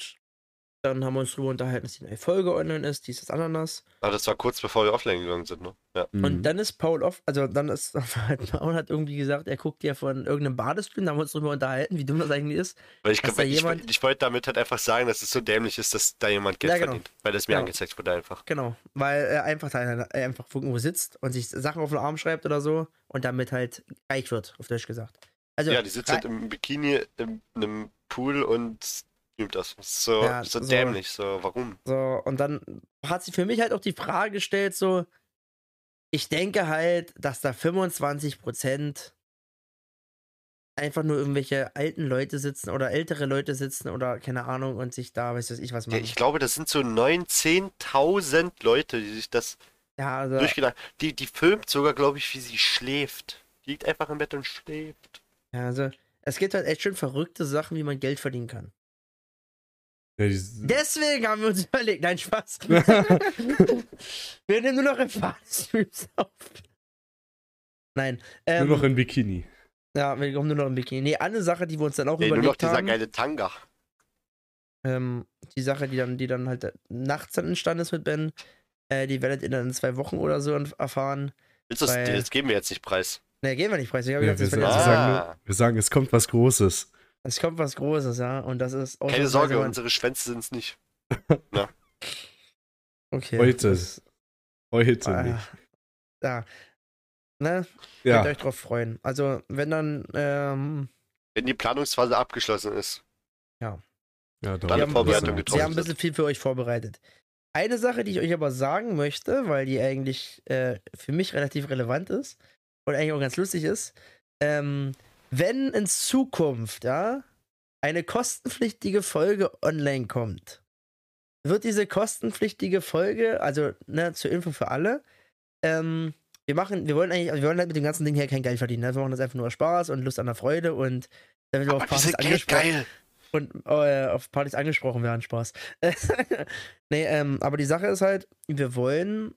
dann haben wir uns drüber unterhalten, dass die neue Folge online ist, dieses Ananas. aber das war kurz bevor wir offline gegangen sind, ne? Ja. Mhm. Und dann ist Paul off, also dann ist halt, Paul hat irgendwie gesagt, er guckt ja von irgendeinem Badestream, da haben wir uns drüber unterhalten, wie dumm das eigentlich ist. Weil ich, Dass da ich, jemand- ich wollte damit halt einfach sagen, dass es so dämlich ist, dass da jemand Geld Ja, genau. verdient. Weil das mir Genau. angezeigt wurde einfach. Genau, weil er einfach, da, er einfach irgendwo sitzt und sich Sachen auf den Arm schreibt oder so und damit halt reich wird, auf Deutsch gesagt. Also, Ja, die sitzt halt im Bikini in einem Pool und das. das ist so, Ja, so so- dämlich. So, warum? So, und dann hat sie für mich halt auch die Frage gestellt, so, ich denke halt, dass da 25% einfach nur irgendwelche alten Leute sitzen oder ältere Leute sitzen oder keine Ahnung und sich da, weiß was ich was Ja, machen. ich glaube, das sind so 9.000, 10.000 Leute, die sich das Ja, also, durchgedacht Die, die filmt sogar, glaube ich, wie sie schläft. Die liegt einfach im Bett und schläft. ja, also, es gibt halt echt schon verrückte Sachen, wie man Geld verdienen kann. Ja, Deswegen haben wir uns überlegt, nein, Spaß. wir nehmen nur noch im Fahrstreams auf. Nein, ähm, nur noch in Bikini. ja, wir kommen nur noch im Bikini. Nee, eine Sache, die wir uns dann auch Ey, nur noch überlegt dieser haben. geile Tanga. ähm, die Sache, die dann, die dann halt nachts dann entstanden ist mit Ben, äh, die werdet ihr dann in zwei Wochen oder so erfahren. Willst du das, Weil- das geben wir jetzt nicht preis. Ne, gehen wir nicht preis. Ich hab Ja, gedacht, wir, sagen, Ah. wir sagen, es kommt was Großes. Es kommt was Großes, ja. Und das ist Keine Sorge, mal- unsere Schwänze sind es nicht. Okay. Heute. das- Heute ah, nicht. Ja. Ne? Ja, Könnt euch drauf freuen. Also, wenn dann, ähm, Wenn die Planungsphase abgeschlossen ist. ja Alle dauert haben- Vorbereitungen ein bisschen. getroffen. wir haben ein bisschen viel für euch vorbereitet. Eine Sache, die ich euch aber sagen möchte, weil die eigentlich äh, für mich relativ relevant ist und eigentlich auch ganz lustig ist, ähm, wenn in Zukunft, ja, eine kostenpflichtige Folge online kommt, wird diese kostenpflichtige Folge, also ne, zur Info für alle, ähm, wir machen, wir wollen eigentlich, wir wollen halt mit dem ganzen Ding hier kein Geld verdienen. Ne? Wir machen das einfach nur Spaß und Lust an der Freude und damit wir auf Partys angesprochen geldgeil. und äh, auf Partys angesprochen werden, Spaß. nee, ähm, aber die Sache ist halt, wir wollen,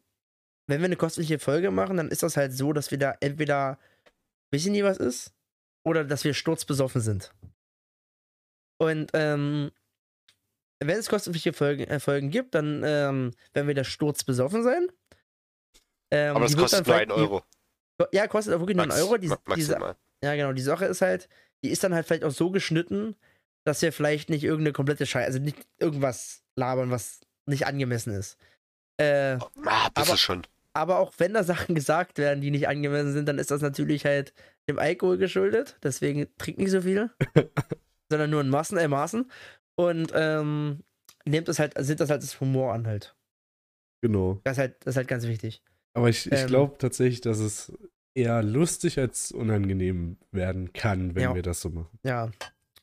wenn wir eine kostenliche Folge machen, dann ist das halt so, dass wir da entweder wissen nie was ist oder dass wir sturzbesoffen sind. Und ähm, wenn es kostenpflichtige Folgen, äh, Folgen gibt, dann ähm, werden wir da sturzbesoffen sein. Ähm, Aber das die wird kostet nur vielleicht- einen Euro. Die, ja, kostet auch wirklich nur einen Max- Euro. Die, maximal. ja, genau. Die Sache ist halt, die ist dann halt vielleicht auch so geschnitten, dass wir vielleicht nicht irgendeine komplette Scheiße, also nicht irgendwas labern, was nicht angemessen ist. Äh, Ah, bist aber- schon. aber auch wenn da Sachen gesagt werden, die nicht angemessen sind, dann ist das natürlich halt dem Alkohol geschuldet. Deswegen trinkt nicht so viel, sondern nur in Massen, äh, Maßen. Und ähm, nehmt das halt, seht das halt als Humor an halt. Genau. Das ist halt, das ist halt ganz wichtig. Aber ich, ich Ähm. glaube tatsächlich, dass es eher lustig als unangenehm werden kann, wenn Ja. wir das so machen. Ja.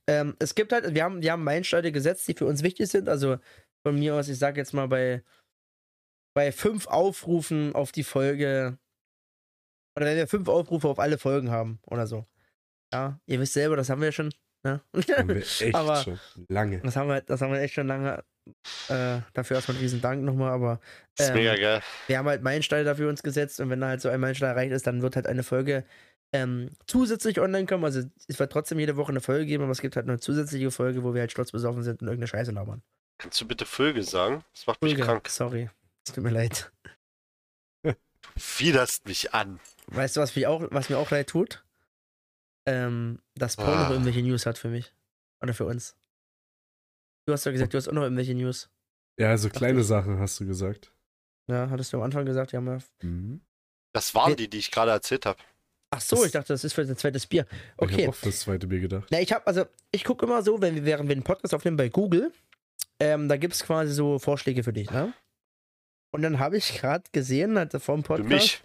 Ähm, es gibt halt, wir haben, wir haben Meilensteine gesetzt, die für uns wichtig sind. Also von mir aus, ich sag jetzt mal bei, bei fünf Aufrufen auf die Folge, oder wenn wir fünf Aufrufe auf alle Folgen haben oder so. Ja, ihr wisst selber, das haben wir schon. Ne? Haben wir echt Aber- schon lange. das, haben wir, das haben wir echt schon lange. Äh, dafür erstmal einen riesen Dank nochmal, aber Das ist ähm, mega geil. wir haben halt Meilensteine dafür uns gesetzt und wenn da halt so ein Meilenstein erreicht ist, dann wird halt eine Folge ähm, zusätzlich online kommen. Also es wird trotzdem jede Woche eine Folge geben, aber es gibt halt eine zusätzliche Folge, wo wir halt sturzbesoffen sind und irgendeine Scheiße labern. Kannst du bitte Vögel sagen? Das macht mich krank. sorry. Es tut mir leid. Widerst mich an. Weißt du, was, mich auch, was mir auch leid tut? Ähm, dass Paul noch Ah. irgendwelche News hat für mich. Oder für uns. Du hast doch gesagt, du hast auch noch irgendwelche News. Ja, so kleine ich. Sachen hast du gesagt. Ja, hattest du am Anfang gesagt, ja. Mhm. Das waren die, die ich gerade erzählt habe. Ach so, Das- ich dachte, das ist für dein zweites Bier. Ich Okay. habe auch fürs zweite Bier gedacht. Na, ich habe, also, ich gucke immer so, wenn wir, während wir den Podcast aufnehmen bei Google, ähm, da gibt es quasi so Vorschläge für dich, ne? Und dann habe ich gerade gesehen, halt vor dem Für Podcast, mich.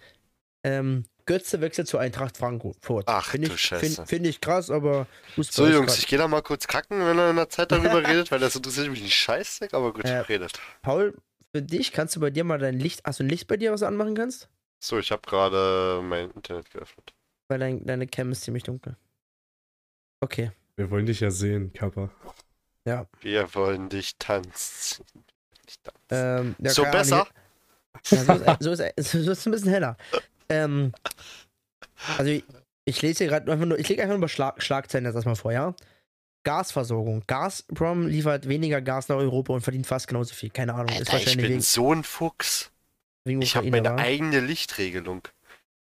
ähm, Götze wechselt zu Eintracht Frankfurt. Ach, Finde du ich, Scheiße. Find, find ich krass, aber So, Jungs, krass. ich gehe da mal kurz kacken, wenn er in der Zeit darüber redet, weil das interessiert mich nicht scheiße, aber gut, Ja. redet. Paul, für dich, kannst du bei dir mal dein Licht, hast du ein Licht bei dir, was du anmachen kannst? So, ich habe gerade mein Internet geöffnet. Weil dein, deine Cam ist ziemlich dunkel. Okay. Wir wollen dich ja sehen, Kappa. Wir wollen dich tanzen. Ähm, ja, so besser? Ja, so, ist, so, ist, so ist es ein bisschen heller. Ähm, also ich, ich lese hier gerade einfach nur, ich lege einfach nur über Schlag, Schlagzeilen jetzt erstmal vor, ja? Gasversorgung. Gazprom liefert weniger Gas nach Europa und verdient fast genauso viel. Keine Ahnung, ist Alter, ich wahrscheinlich bin wegen, so ein Fuchs. Ich habe meine wa? eigene Lichtregelung.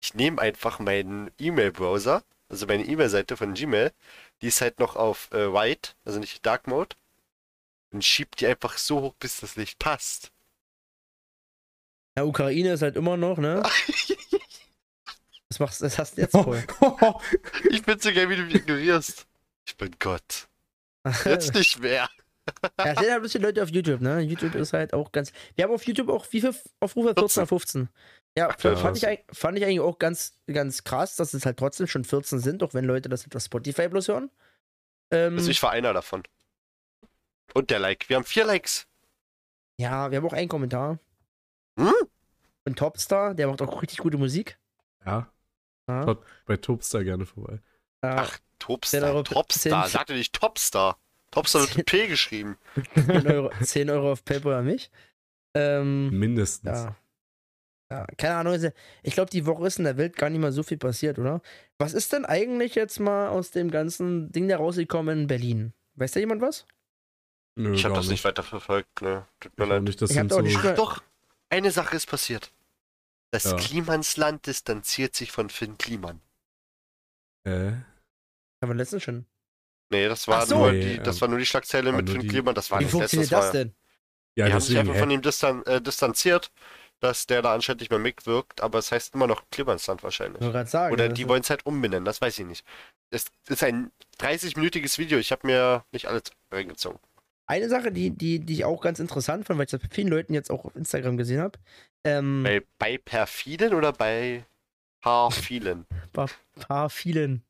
Ich nehme einfach meinen E-Mail-Browser, also meine E-Mail-Seite von Gmail, die ist halt noch auf äh, White, also nicht Dark Mode, und schieb die einfach so hoch, bis das Licht passt. Ja, Ukraine ist halt immer noch, ne? Was machst das hast du jetzt voll. ich bin so geil, wie du mich ignorierst. Ich bin Gott. Jetzt nicht mehr. Ja, es sind halt ein bisschen Leute auf YouTube, ne? YouTube ist halt auch ganz. Wir haben auf YouTube auch wie viel Aufrufe? 14 oder 15. Ja, Ach, fand, ich, fand ich eigentlich auch ganz, ganz krass, dass es halt trotzdem schon 14 sind, auch wenn Leute das über Spotify bloß hören. Ähm, Also ich war einer davon. Und der Like. Wir haben vier Likes. ja, wir haben auch einen Kommentar. Hm? Und Topstar, der macht auch richtig gute Musik. Ja, Ja. Schaut bei Topstar gerne vorbei. Ach, Topstar. 10 Euro- Topstar. 10 Sagte nicht Topstar. Topstar wird mit P geschrieben. 10, Euro, 10 Euro auf PayPal an mich. Ähm, Mindestens. Ja. Ja, keine Ahnung. also Ich glaube, die Woche ist in der Welt gar nicht mal so viel passiert, oder? Was ist denn eigentlich jetzt mal aus dem ganzen Ding da rausgekommen in Berlin? Weiß da jemand was? Nö, Ich habe das nicht weiter verfolgt, ne. Tut mir leid. nicht. Das Ich hab auch so, nicht Ach doch, eine Sache ist passiert. Das Ja. Klimansland distanziert sich von Finn Kliman. äh, Haben wir letztens schon. Nee, das war, so. nur, Nee, die, das ähm, war nur die Schlagzeile war mit Finn die- Kliman. Das war Wie nicht funktioniert das, das denn? ja, Die haben sich deswegen, einfach von hä? ihm distan äh, distanziert, dass der da anscheinend nicht mehr mitwirkt, aber es heißt immer noch Klimansland wahrscheinlich. Ich wollte gerade sagen. Oder die wollen es halt umbenennen, das weiß ich nicht. Es ist ein 30-minütiges Video, ich habe mir nicht alles reingezogen. Eine Sache, die, die, die ich auch ganz interessant fand, weil ich das bei vielen Leuten jetzt auch auf Instagram gesehen habe. Ähm, Bei, bei perfiden oder bei paar vielen? paar vielen.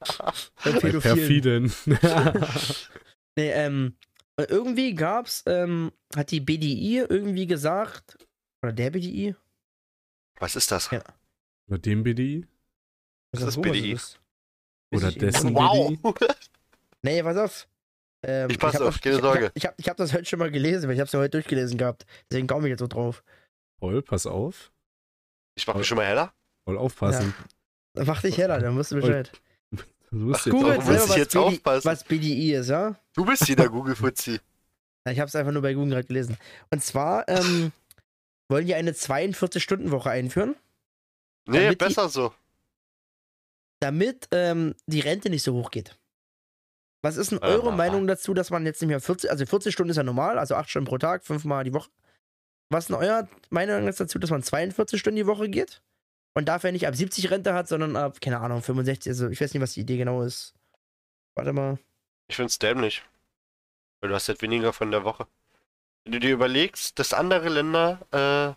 Bei Bei perfiden. Nee, ähm, irgendwie gab's, ähm, hat die BDI irgendwie gesagt, oder der BDI? Was ist das? Ja. Oder dem BDI? Was ist man BDI? ist. Oder dessen. Wow! Nee, pass auf. Ähm, Ich pass hab auf, das- keine ich, Sorge. Ich, ich, hab, ich hab das heute schon mal gelesen, weil ich hab's ja heute durchgelesen gehabt. Deswegen komme ich jetzt so drauf. Paul, pass auf. Ich mach mich schon mal heller. Paul, aufpassen. Dann mach dich heller, dann musst du Bescheid. Du musst Ach, jetzt Google selber, ich was, jetzt BDI, aufpassen. was BDI ist, ja? Du bist hier der Google-Fuzzi. Ja, Ich hab's einfach nur bei Google gerade gelesen. Und zwar ähm, wollen die eine 42-Stunden-Woche einführen, Nee, Damit die- besser so. damit ähm, die Rente nicht so hoch geht. Was ist denn Äh, eure na, Meinung dazu, dass man jetzt nicht mehr 40, also 40 Stunden ist ja normal, also 8 Stunden pro Tag, 5 Mal die Woche. Was ist denn eure Meinung jetzt dazu, dass man 42 Stunden die Woche geht? Und dafür nicht ab 70 Rente hat, sondern ab, keine Ahnung, 65, also ich weiß nicht, was die Idee genau ist. Warte mal. Ich find's dämlich. Weil du hast halt weniger von der Woche. Wenn du dir überlegst, dass andere Länder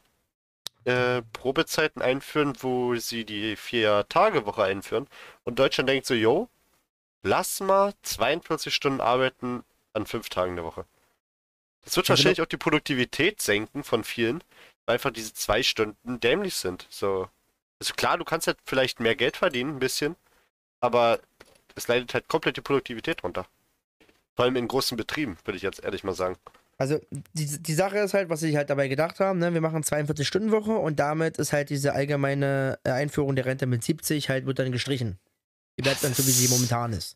äh, äh, Probezeiten einführen, wo sie die Vier-Tage-Woche einführen und Deutschland denkt so, yo, lass mal 42 Stunden arbeiten an fünf Tagen der Woche. Das wird wahrscheinlich auch die Produktivität senken von vielen, weil einfach diese zwei Stunden dämlich sind. So. Also klar, du kannst halt vielleicht mehr Geld verdienen, ein bisschen, aber es leidet halt komplett die Produktivität runter. Vor allem in großen Betrieben, würde ich jetzt ehrlich mal sagen. Also, die, die Sache ist halt, was sie halt dabei gedacht haben, ne? wir machen 42-Stunden-Woche und damit ist halt diese allgemeine äh, Einführung der Rente mit 70 halt, wird dann gestrichen. Die bleibt dann so, wie sie momentan ist.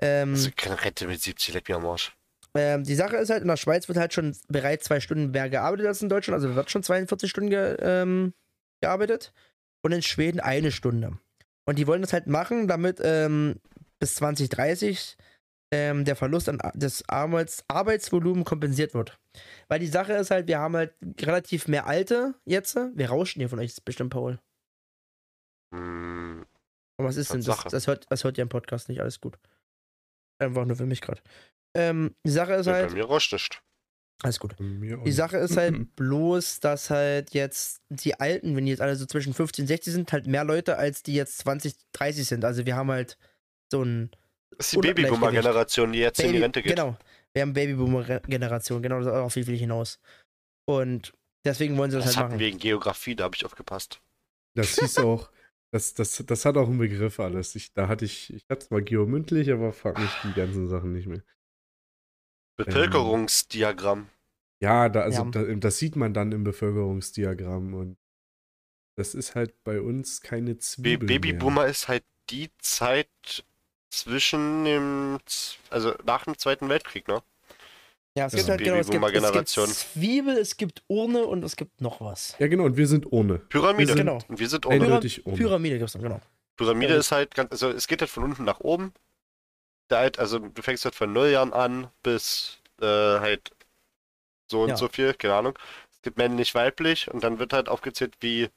Ähm, Also keine Rente mit 70 leck mir am Arsch. ähm, die Sache ist halt, in der Schweiz wird halt schon bereits zwei Stunden mehr gearbeitet als in Deutschland, also wird schon 42 Stunden ge, ähm, gearbeitet und in Schweden eine Stunde. Und die wollen das halt machen, damit ähm, bis 2030 ähm, der Verlust an des Arbeits Arbeitsvolumen kompensiert wird. Weil die Sache ist halt, wir haben halt relativ mehr Alte jetzt. Wir rauschen hier von euch bestimmt, Paul. Hm, Und was ist denn das? Das hört, das hört ihr im Podcast nicht, alles gut. Einfach nur für mich gerade. Ähm, die Sache ist nee, halt. bei mir rauscht nicht. Alles gut. Die. Sache ist halt bloß, dass halt jetzt die Alten, wenn die jetzt alle so zwischen 15 und 60 sind, halt mehr Leute als die jetzt 20, 30 sind. Also wir haben halt so ein Das ist die. Babyboomer-Generation, die jetzt in die Baby, Rente geht. Genau. Wir haben Babyboomer-Generation, genau, das auf wie will ich hinaus. Und deswegen wollen sie das, Das halt hatten machen. wir in Geografie, da habe ich aufgepasst. Das hieß auch, das, das, das hat auch einen Begriff alles. Ich, da hatte ich, ich hatte zwar geomündlich, aber frag mich die ganzen Sachen nicht mehr. Bevölkerungsdiagramm. Ja, da, also Ja. Da, das sieht man dann im Bevölkerungsdiagramm und das ist halt bei uns keine Ba- Zwiebel mehr. Babyboomer ist halt die Zeit zwischen dem, also nach dem Zweiten Weltkrieg, ne? Ja, es gibt halt genau, es gibt, es gibt. Zwiebel, es gibt Urne und es gibt noch was. Ja, genau, und wir sind ohne. Pyramide. Wir sind Genau. Und wir sind ohne. Eindeutig ohne. Pyramide gibt es noch, genau. Pyramide Ja. ist halt ganz, also es geht halt von unten nach oben. Da halt, also du fängst halt von null Jahren an bis äh, halt so und Ja. so viel, keine Ahnung. Es gibt männlich, weiblich und dann wird halt aufgezählt, wie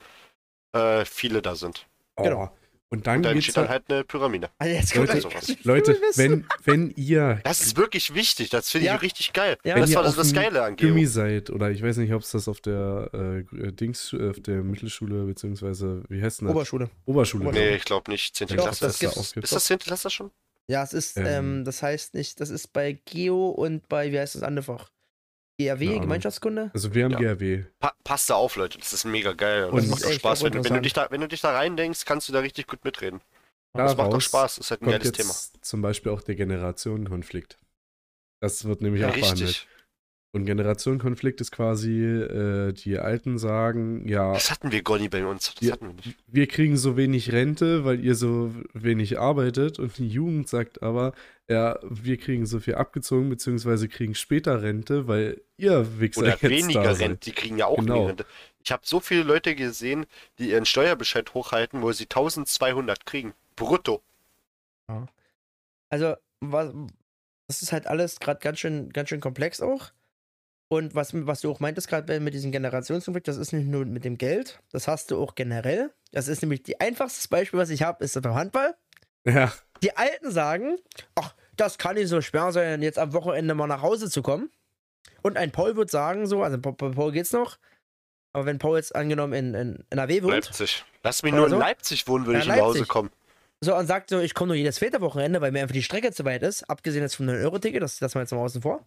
äh, viele da sind. Oh. Genau. Und dann Und dann steht dann halt, halt eine Pyramide. Also jetzt Leute, kommt sowas. Leute, wenn, wenn ihr Das ist wirklich wichtig, das finde Ja. ich richtig geil. Ja. Wenn das ihr war das, auf das dem Geile an. Gymi seid, oder ich weiß nicht, ob es das auf der äh, Dings, äh, auf der Mittelschule, beziehungsweise, wie heißt denn das? Oberschule. Oberschule. Oberschule. Nee, ich glaube nicht. 10. Doch, Klasse. das ist, das, ist das 10. Klasse schon? Ja, es ist, Ähm. ähm, das heißt nicht, das ist bei Geo und bei, wie heißt das andere Fach? GRW, Ahnung. Gemeinschaftskunde? Also wir haben Ja. GRW. Pa passt da auf, Leute. Das ist mega geil. Und Und das macht auch Spaß. auch Wenn, du- wenn, du dich da, wenn du dich da reindenkst, kannst du da richtig gut mitreden. Das macht doch Daraus Spaß. Das ist halt ein geiles Thema. zum Beispiel auch der Generationenkonflikt. Das wird nämlich Ja, auch behandelt. Und Generationenkonflikt ist quasi, äh, die Alten sagen, ja, Das hatten wir Gonny bei uns. Das Ja. hatten wir nicht. wir kriegen so wenig Rente, weil ihr so wenig arbeitet. Und die Jugend sagt aber, ja, wir kriegen so viel abgezogen, beziehungsweise kriegen später Rente, weil ihr Wichser Oder jetzt weniger. Rente. Die kriegen ja auch Genau. weniger Rente. Ich habe so viele Leute gesehen, die ihren Steuerbescheid hochhalten, wo sie 1200 kriegen. Brutto. Also, was, das ist halt alles gerade ganz schön, ganz schön komplex auch. Und was, was du auch meintest gerade mit diesem Generationskonflikt, das ist nicht nur mit dem Geld, das hast du auch generell. Das ist nämlich die einfachste Beispiel, was ich habe, ist beim Handball. Ja, Die Alten sagen, ach, das kann nicht so schwer sein, jetzt am Wochenende mal nach Hause zu kommen. Und ein Paul wird sagen so, also bei Paul geht's noch, aber wenn Paul jetzt angenommen in, in NRW wohnt, Leipzig. Lass mich nur in so? Leipzig wohnen, würde ich nach Hause kommen. so und sagt so, ich komme nur jedes vierte Wochenende, weil mir einfach die Strecke zu weit ist, abgesehen jetzt vom 9-Euro-Ticket, das lassen wir jetzt mal außen vor.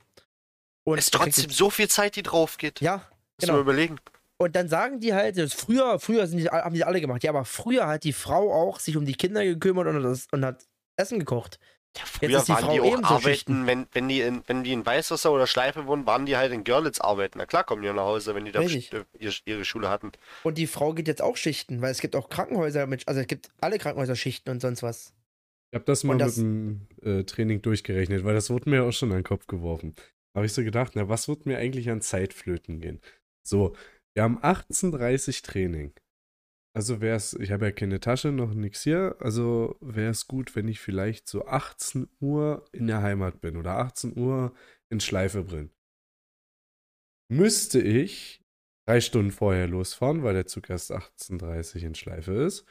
Und Es ist trotzdem so viel Zeit, die drauf geht. jetzt- Ja, Muss genau. man überlegen. Und dann sagen die halt, das früher, früher sind die, haben die alle gemacht. Ja, aber früher hat die Frau auch sich um die Kinder gekümmert und, das, und hat Essen gekocht. Ja, Jetzt früher ist die waren Frau die auch ebenso arbeiten, Schichten. wenn, wenn, die in, wenn die in Weißwasser oder Schleife wohnen, waren die halt in Görlitz arbeiten. Na klar kommen die nach Hause, wenn die da äh, ihre, Schule hatten. Und die Frau geht jetzt auch Schichten, weil es gibt auch Krankenhäuser mit, also es gibt alle Krankenhäuser Schichten und sonst was. ich habe das mal das- mit dem äh, Training durchgerechnet, weil das wurde mir auch schon an den Kopf geworfen. Habe ich so gedacht, na, was wird mir eigentlich an Zeitflöten gehen? So, wir haben 18.30 Training. Also wäre es, ich habe ja keine Tasche, noch nichts hier, also wäre es gut, wenn ich vielleicht so 18 Uhr in der Heimat bin oder 18 Uhr in Schleife bin. Müsste ich drei Stunden vorher losfahren, weil der Zug erst 18.30 Uhr in Schleife ist.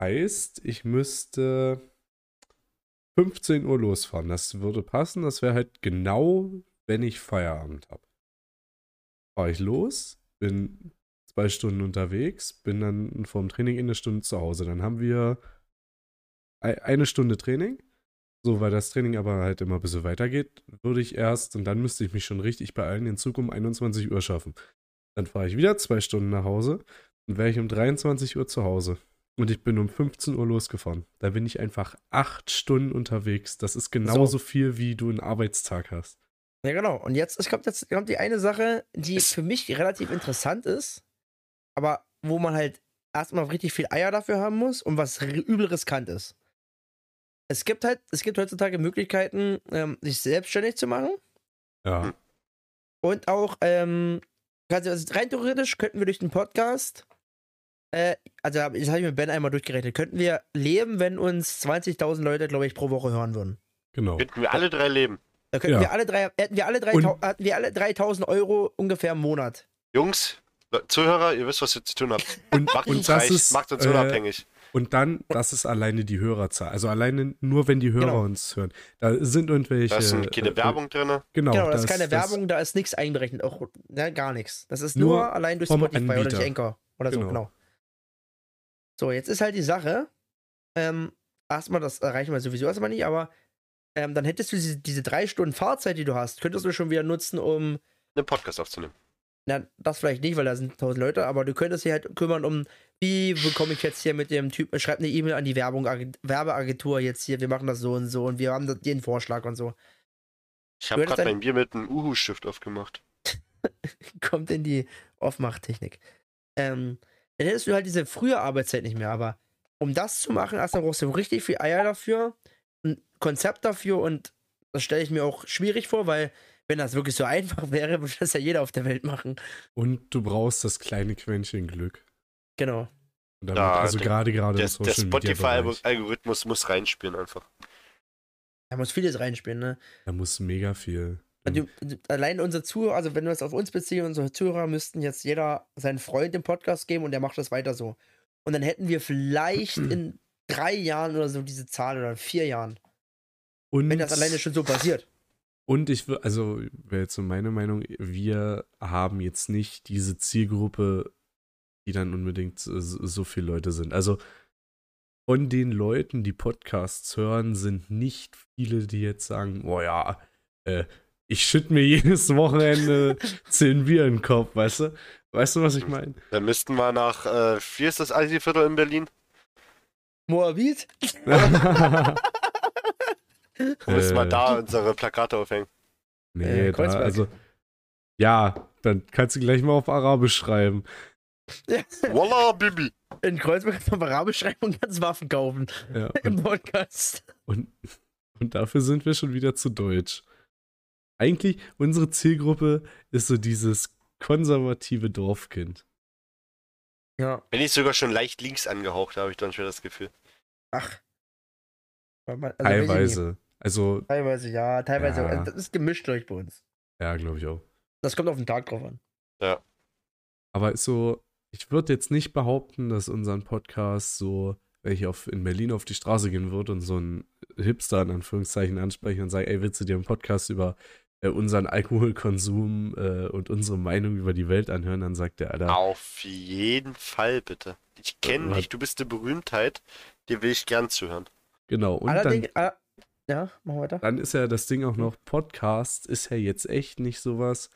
Heißt, ich müsste 15 Uhr losfahren. Das würde passen. Das wäre halt genau, wenn ich Feierabend habe. Fahre ich los, bin zwei Stunden unterwegs, bin dann vom Training in eine Stunde zu Hause. Dann haben wir ei- eine Stunde Training. So, weil das Training aber halt immer ein bisschen weitergeht, würde ich erst, und dann müsste ich mich schon richtig beeilen, den Zug um 21 Uhr schaffen. Dann fahre ich wieder zwei Stunden nach Hause und wäre ich um 23 Uhr zu Hause. Und ich bin um 15 Uhr losgefahren. Da bin ich einfach acht Stunden unterwegs. Das ist genauso viel, wie du einen Arbeitstag hast. Ja, genau. Und jetzt es kommt jetzt kommt die eine Sache, die Es- für mich relativ interessant ist, aber wo man halt erstmal richtig viel Eier dafür haben muss und was übel riskant ist. Es gibt halt, es gibt heutzutage Möglichkeiten, ähm, sich selbstständig zu machen Ja. und auch, ähm, also rein theoretisch könnten wir durch den Podcast, äh, also das habe ich mit Ben einmal durchgerechnet, könnten wir leben, wenn uns 20.000 Leute, glaube ich, pro Woche hören würden. Genau. Könnten wir alle drei leben. Da könnten Ja. wir alle drei, hätten wir alle, drei, Und- hätten wir alle 3.000 Euro ungefähr im Monat. Jungs, Zuhörer, ihr wisst, was ihr zu tun habt. Und, Macht und uns das reich, ist, macht uns äh, unabhängig. Und dann, das ist alleine die Hörerzahl. Also alleine nur, wenn die Hörer Genau. uns hören. Da sind irgendwelche. Da ist keine äh, Werbung drin. Genau, Genau, da ist keine das- Werbung, da ist nichts einberechnet, auch ne, gar nichts. Das ist Nur nur, allein durch Spotify oder Anbieter. durch Anchor oder so, Genau. genau. So, jetzt ist halt die Sache, ähm, erstmal, das erreichen wir sowieso erstmal nicht, aber ähm, dann hättest du diese, diese drei Stunden Fahrzeit, die du hast, könntest du schon wieder nutzen, um, einen Podcast aufzunehmen. na, das vielleicht nicht, weil da sind tausend Leute, aber du könntest dich halt kümmern um, wie bekomme ich jetzt hier mit dem Typ, schreib eine E-Mail an die Werbung, Werbeagentur jetzt hier, wir machen das so und so und wir haben den Vorschlag und so. Ich habe Du gerade ein- mein Bier mit einem Uhu-Stift aufgemacht. kommt in die Aufmachtechnik. Ähm, dann hättest du halt diese frühe Arbeitszeit nicht mehr, aber um das zu machen, erstmal brauchst du richtig viel Eier dafür, Konzept dafür und das stelle ich mir auch schwierig vor, weil wenn das wirklich so einfach wäre, würde das ja jeder auf der Welt machen. Und du brauchst das kleine Quäntchen Glück. Genau. Damit, Ja, also der- gerade gerade Der, der. Spotify-Algorithmus muss reinspielen einfach. Da muss vieles reinspielen, ne? Da muss mega viel. Du, du, allein unsere Zuhörer, also wenn wir es auf uns beziehen, unsere Zuhörer müssten jetzt jeder seinen Freund im Podcast geben und der macht das weiter so. Und dann hätten wir vielleicht in drei Jahren oder so diese Zahl oder in vier Jahren. Und, Wenn das alleine schon so passiert. und ich würde, also wäre jetzt so meine Meinung, wir haben jetzt nicht diese Zielgruppe, die dann unbedingt so, so viele Leute sind. Also von den Leuten, die Podcasts hören, sind nicht viele, die jetzt sagen, boah ja, äh, ich schütte mir jedes Wochenende zehn Bier in den Kopf, weißt du? Weißt du, was ich meine? Dann müssten wir nach, äh, wie ist das Aldi-Viertel in Berlin? Moabit? Dann müssten wir Äh, da unsere Plakate aufhängen. Nee, Äh, da, also. Ja, dann kannst du gleich mal auf Arabisch schreiben. Wallah, Bibi! In Kreuzberg kann man Arabisch schreiben und ganz Waffen kaufen. Ja, Im und, Podcast. und, und dafür sind wir schon wieder zu deutsch. Eigentlich, unsere Zielgruppe ist so dieses konservative Dorfkind. Ja. Wenn ich sogar schon leicht links angehaucht, habe ich dann schon das Gefühl. Ach. Weil man- also. Teilweise. Also, Teilweise ja, teilweise. Ja. Also das ist gemischt durch bei uns. ja, glaube ich auch. Das kommt auf den Tag drauf an. Aber ist so, ich würde jetzt nicht behaupten, dass unseren Podcast so, wenn ich auf, in Berlin auf die Straße gehen würde und so einen Hipster in Anführungszeichen anspreche und sage, ey, willst du dir einen Podcast über äh, unseren Alkoholkonsum äh, und unsere Meinung über die Welt anhören, dann sagt der, Alter, Auf jeden Fall, bitte. Ich kenne Was? dich, du bist eine Berühmtheit. Dir will ich gern zuhören. Genau. Und dann, Allerdings, ah, ja, machen wir weiter. dann ist ja das Ding auch noch, Podcast ist ja jetzt echt nicht sowas.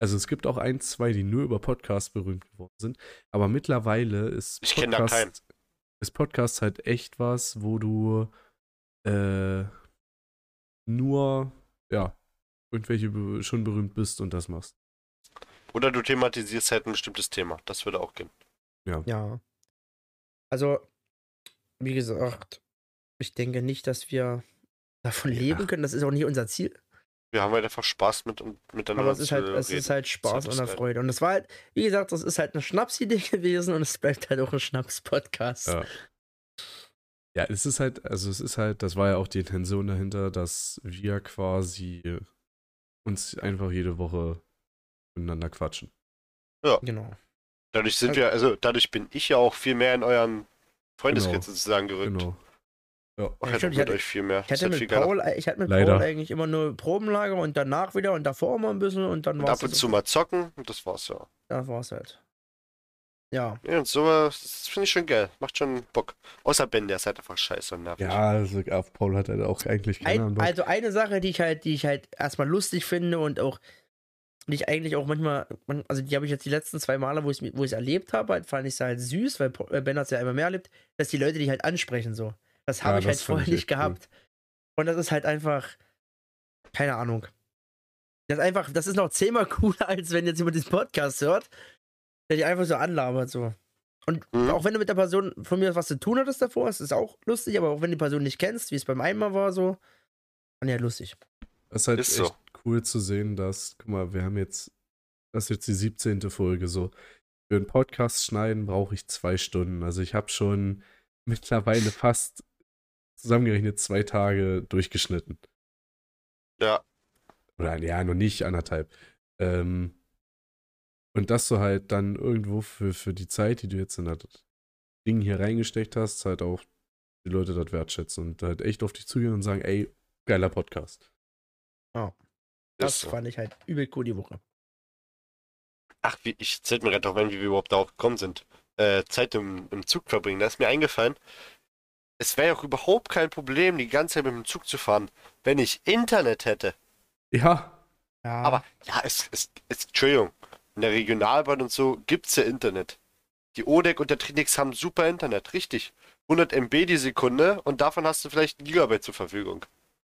Also es gibt auch ein, zwei, die nur über Podcast berühmt geworden sind. Aber mittlerweile ist Ich kenn da keinen. ist Podcast halt echt was, wo du äh, nur, ja, irgendwelche schon berühmt bist und das machst. Oder du thematisierst halt ein bestimmtes Thema. Das würde auch gehen. Ja. Also, wie gesagt, ich denke nicht, dass wir davon Ja. leben können. Das ist auch nicht unser Ziel. Wir haben halt einfach Spaß mit, miteinander Aber es ist halt, es reden. ist halt Spaß und eine. Freude. Und es war halt, wie gesagt, das ist halt eine Schnapsidee gewesen und es bleibt halt auch ein Schnaps-Podcast. Ja. Ja, es ist halt, also es ist halt, das war ja auch die Intention dahinter, dass wir quasi uns einfach jede Woche miteinander quatschen. Genau. Dadurch sind wir, also dadurch bin ich ja auch viel mehr in euren Freundeskreis Genau. sozusagen gerückt. Genau. Ja. Auch Ja, halt stimmt, ich mit hatte- euch viel mehr. Ich Das hatte mit. Paul, ich hatte mit Leider. Paul eigentlich immer nur Probenlager und danach wieder und davor immer ein bisschen und dann Und war ab und zu mal zocken und das war's ja. Ja, war's halt. Ja. Ja, und sowas, das finde ich schon geil. Macht schon Bock. Außer Ben, der ist halt einfach scheiße und nervig. Ja, also auf Paul hat halt auch eigentlich keine Ein, Ahnung. also eine Sache, die ich halt, die ich halt erstmal lustig finde und auch die ich eigentlich auch manchmal, man- also die habe ich jetzt die letzten zwei Male, wo ich es wo ich's erlebt habe, halt fand ich es halt süß, weil äh, Ben hat es ja immer mehr erlebt, dass die Leute die halt ansprechen so. Das habe Ja, ich das halt vorher ich nicht echt cool. gehabt. Und das ist halt einfach, keine Ahnung. Das ist einfach, das ist noch zehnmal cooler, als wenn jetzt jemand diesen Podcast hört, der dich einfach so anlabert so. Und Mhm. auch wenn du mit der Person von mir was zu tun hattest davor, ist es auch lustig, aber auch wenn du die Person nicht kennst, wie es beim einen Mal war, so, dann ja lustig. Das ist halt Ist so. echt cool zu sehen, dass, guck mal, wir haben jetzt, das ist jetzt die 17. Folge so. Für einen Podcast schneiden brauche ich zwei Stunden. Also ich habe schon mittlerweile fast zusammengerechnet zwei Tage durchgeschnitten. Ja. Oder ja, noch nicht anderthalb. Ähm, und dass du halt dann irgendwo für, für die Zeit, die du jetzt in der Ding hier reingesteckt hast, halt auch die Leute das wertschätzen und halt echt auf dich zugehen und sagen, ey, geiler Podcast. Das Ist so. fand ich halt übel cool die Woche. Ach, wie, ich zählt mir gerade auch wie wir überhaupt darauf gekommen sind. Äh, Zeit im, im Zug verbringen. Da ist mir eingefallen, es wäre ja auch überhaupt kein Problem, die ganze Zeit mit dem Zug zu fahren, wenn ich Internet hätte. Ja, Ja, Aber ja, es, es, es, Entschuldigung, in der Regionalbahn und so gibt's ja Internet. Die ODEC und der Trinix haben super Internet, richtig. 100 MB die Sekunde und davon hast du vielleicht ein Gigabyte zur Verfügung,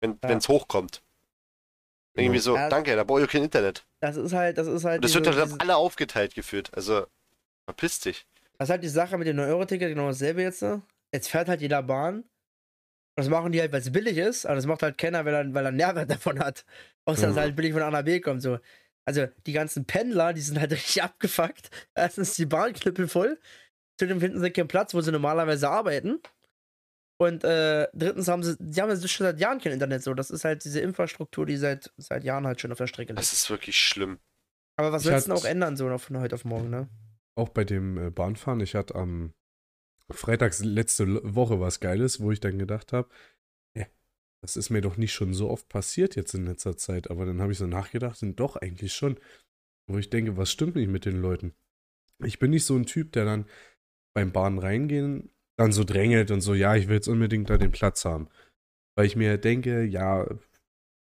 wenn Ja. wenn's hochkommt. Irgendwie so, Ja. danke, da brauche ich kein Internet. das ist halt, das ist halt. Und das diese- wird doch diese- dann alle aufgeteilt geführt. Also, verpiss dich. Das ist halt die Sache mit dem 9-Euro-Ticket, genau dasselbe jetzt. ne? Jetzt fährt halt jeder Bahn. Das machen die halt, weil es billig ist, aber das macht halt keiner, weil er, weil er einen Nährwert davon hat. Außer dass Mhm. er halt billig von A nach B kommt. So. Also die ganzen Pendler, die sind halt richtig abgefuckt. Erstens die Bahn knüppelvoll. Zudem finden sie keinen Platz, wo sie normalerweise arbeiten. Und äh, drittens haben sie, die haben ja schon seit Jahren kein Internet so. Das ist halt diese Infrastruktur, die seit, seit Jahren halt schon auf der Strecke liegt. Das ist wirklich schlimm. Aber was Ich soll's denn auch ändern, so von heute auf morgen, ne? auch bei dem äh, Bahnfahren. Ich hatte am Freitags letzte Woche was Geiles, wo ich dann gedacht habe, das ist mir doch nicht schon so oft passiert jetzt in letzter Zeit. Aber dann habe ich so nachgedacht und doch eigentlich schon. Wo ich denke, was stimmt nicht mit den Leuten? Ich bin nicht so ein Typ, der dann beim Bahn reingehen dann so drängelt und so, ja, ich will jetzt unbedingt da den Platz haben. Weil ich mir denke, ja,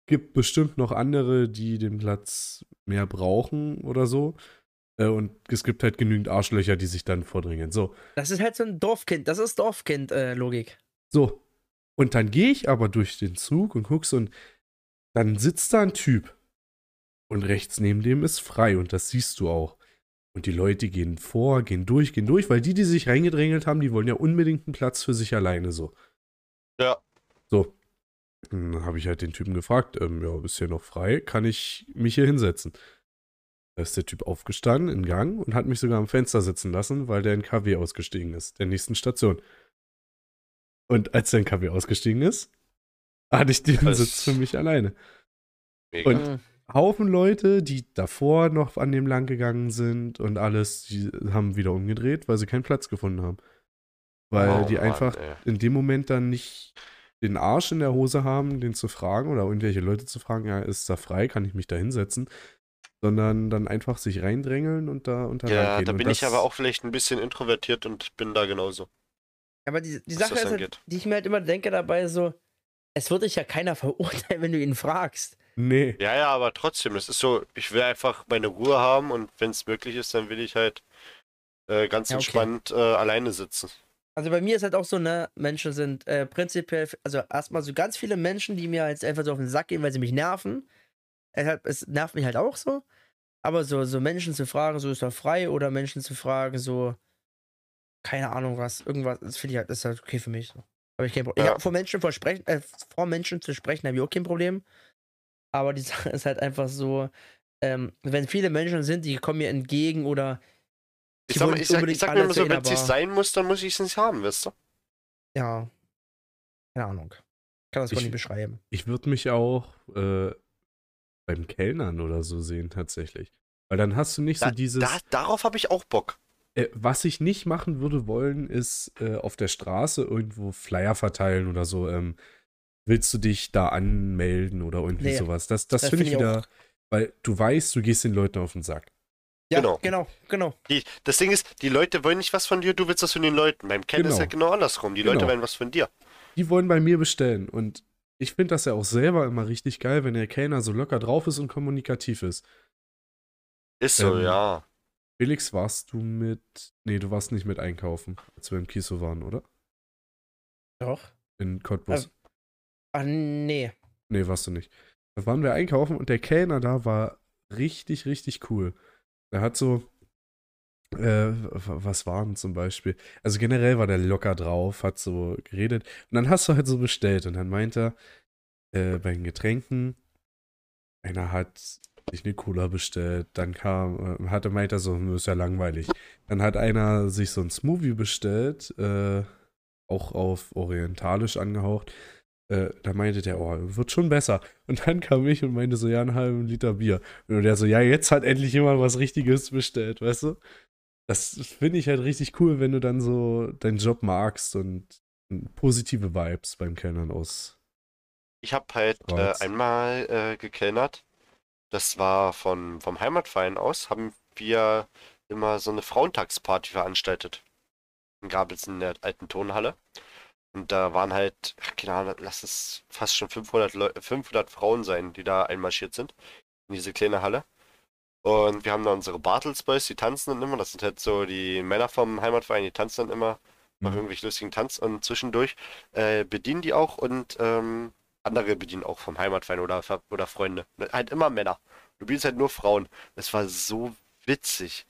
gibt bestimmt noch andere, die den Platz mehr brauchen oder so. Äh, Und es gibt halt genügend Arschlöcher, die sich dann vordringen. So, Das ist halt so ein Dorfkind, das ist Dorfkind-Logik. so. Und dann gehe ich aber durch den Zug und guck so und dann sitzt da ein Typ. Und rechts neben dem ist frei und das siehst du auch. Und die Leute gehen vor, gehen durch, gehen durch, weil die, die sich reingedrängelt haben, die wollen ja unbedingt einen Platz für sich alleine so. Ja. So. Dann habe ich halt den Typen gefragt, ähm, ja, bist hier noch frei? Kann ich mich hier hinsetzen? Da ist der Typ aufgestanden in Gang und hat mich sogar am Fenster sitzen lassen, weil der in KW ausgestiegen ist, der nächsten Station. Und als der in KW ausgestiegen ist, hatte ich den Das- Sitz für mich alleine. Mega. Und- Mhm. Haufen Leute, die davor noch an dem lang gegangen sind und alles, die haben wieder umgedreht, weil sie keinen Platz gefunden haben. Weil Oh die Mann, einfach ey. in dem Moment dann nicht den Arsch in der Hose haben, den zu fragen oder irgendwelche Leute zu fragen, ja, ist da frei, kann ich mich da hinsetzen, sondern dann einfach sich reindrängeln und da da Ja, da bin das, ich aber auch vielleicht ein bisschen introvertiert und bin da genauso. Aber die, die Sache ist, halt, die ich mir halt immer denke dabei, so, es wird dich ja keiner verurteilen, wenn du ihn fragst. Nee, Ja, ja, aber trotzdem, das ist so, ich will einfach meine Ruhe haben und wenn es möglich ist, dann will ich halt äh, ganz Ja, okay. entspannt äh, alleine sitzen. Also bei mir ist halt auch so, ne, Menschen sind äh, prinzipiell, also erstmal so ganz viele Menschen, die mir jetzt einfach so auf den Sack gehen, weil sie mich nerven. Es, nervt mich halt auch so. Aber so, so Menschen zu fragen, so ist er frei, oder Menschen zu fragen, so, keine Ahnung was, irgendwas, das finde ich halt, das ist halt okay für mich. So. Aber ich kein Problem. Ich Ja. hab vor Menschen versprechen, äh, vor Menschen zu sprechen, habe ich auch kein Problem. Aber die Sache ist halt einfach so, ähm, wenn viele Menschen sind, die kommen mir entgegen oder Ich die sag, mal, ich sag, ich sag mir immer so, wenn es Bar. sein muss, dann muss ich es nicht haben, weißt du? Ja. Keine Ahnung. Kann das gar Ich- nicht beschreiben. ich würde mich auch äh, beim Kellnern oder so sehen, tatsächlich. Weil dann hast du nicht so Da, dieses. da, darauf habe ich auch Bock. Äh, was ich nicht machen würde wollen, ist äh, auf der Straße irgendwo Flyer verteilen oder so. Ähm, willst du dich da anmelden oder irgendwie Nee, sowas? Das, das, das finde ich find ich wieder, weil du weißt, du gehst den Leuten auf den Sack. Ja, Genau. genau, genau. Die, das Ding ist, die Leute wollen nicht was von dir, du willst was von den Leuten. Beim Kennen ist Genau. ja genau andersrum. Die Genau. Leute wollen was von dir. Die wollen bei mir bestellen. Und ich finde das ja auch selber immer richtig geil, wenn der Kellner so locker drauf ist und kommunikativ ist. Ist so, Ähm, ja. Felix, warst du mit. Nee, du warst nicht mit einkaufen, als wir im Kiso waren, oder? Doch. In Cottbus. Ach, nee. Nee, warst du nicht. Da waren wir einkaufen und der Kellner da war richtig, richtig cool. Der hat so, äh, was waren zum Beispiel? Also generell war der locker drauf, hat so geredet. Und dann hast du halt so bestellt und dann meint er, äh, bei den Getränken, einer hat sich eine Cola bestellt, dann kam, äh, hatte, meint er so, "Hm, ist ja langweilig. Dann hat einer sich so ein Smoothie bestellt, äh, auch auf orientalisch angehaucht. Äh, da meinte der, oh, wird schon besser. Und dann kam ich und meinte so, ja, einen halben Liter Bier. Und der so, ja, jetzt hat endlich jemand was Richtiges bestellt, weißt du? Das finde ich halt richtig cool, wenn du dann so deinen Job magst und positive Vibes beim Kellnern aus. Ich habe halt äh, einmal äh, gekellnert. Das war von, vom Heimatverein aus, haben wir immer so eine Frauentagsparty veranstaltet. In Gabelsen in der alten Turnhalle. Und da waren halt, ach, keine Ahnung, lass es fast schon 500, Leu 500 Frauen sein, die da einmarschiert sind. In diese kleine Halle. Und wir haben da unsere Bartels Boys, die tanzen dann immer. Das sind halt so die Männer vom Heimatverein, die tanzen dann immer. Machen Mhm. irgendwelche lustigen Tanz. Und zwischendurch äh, bedienen die auch und ähm, andere bedienen auch vom Heimatverein oder, oder Freunde. Halt immer Männer. Du bedienst halt nur Frauen. Das war so witzig.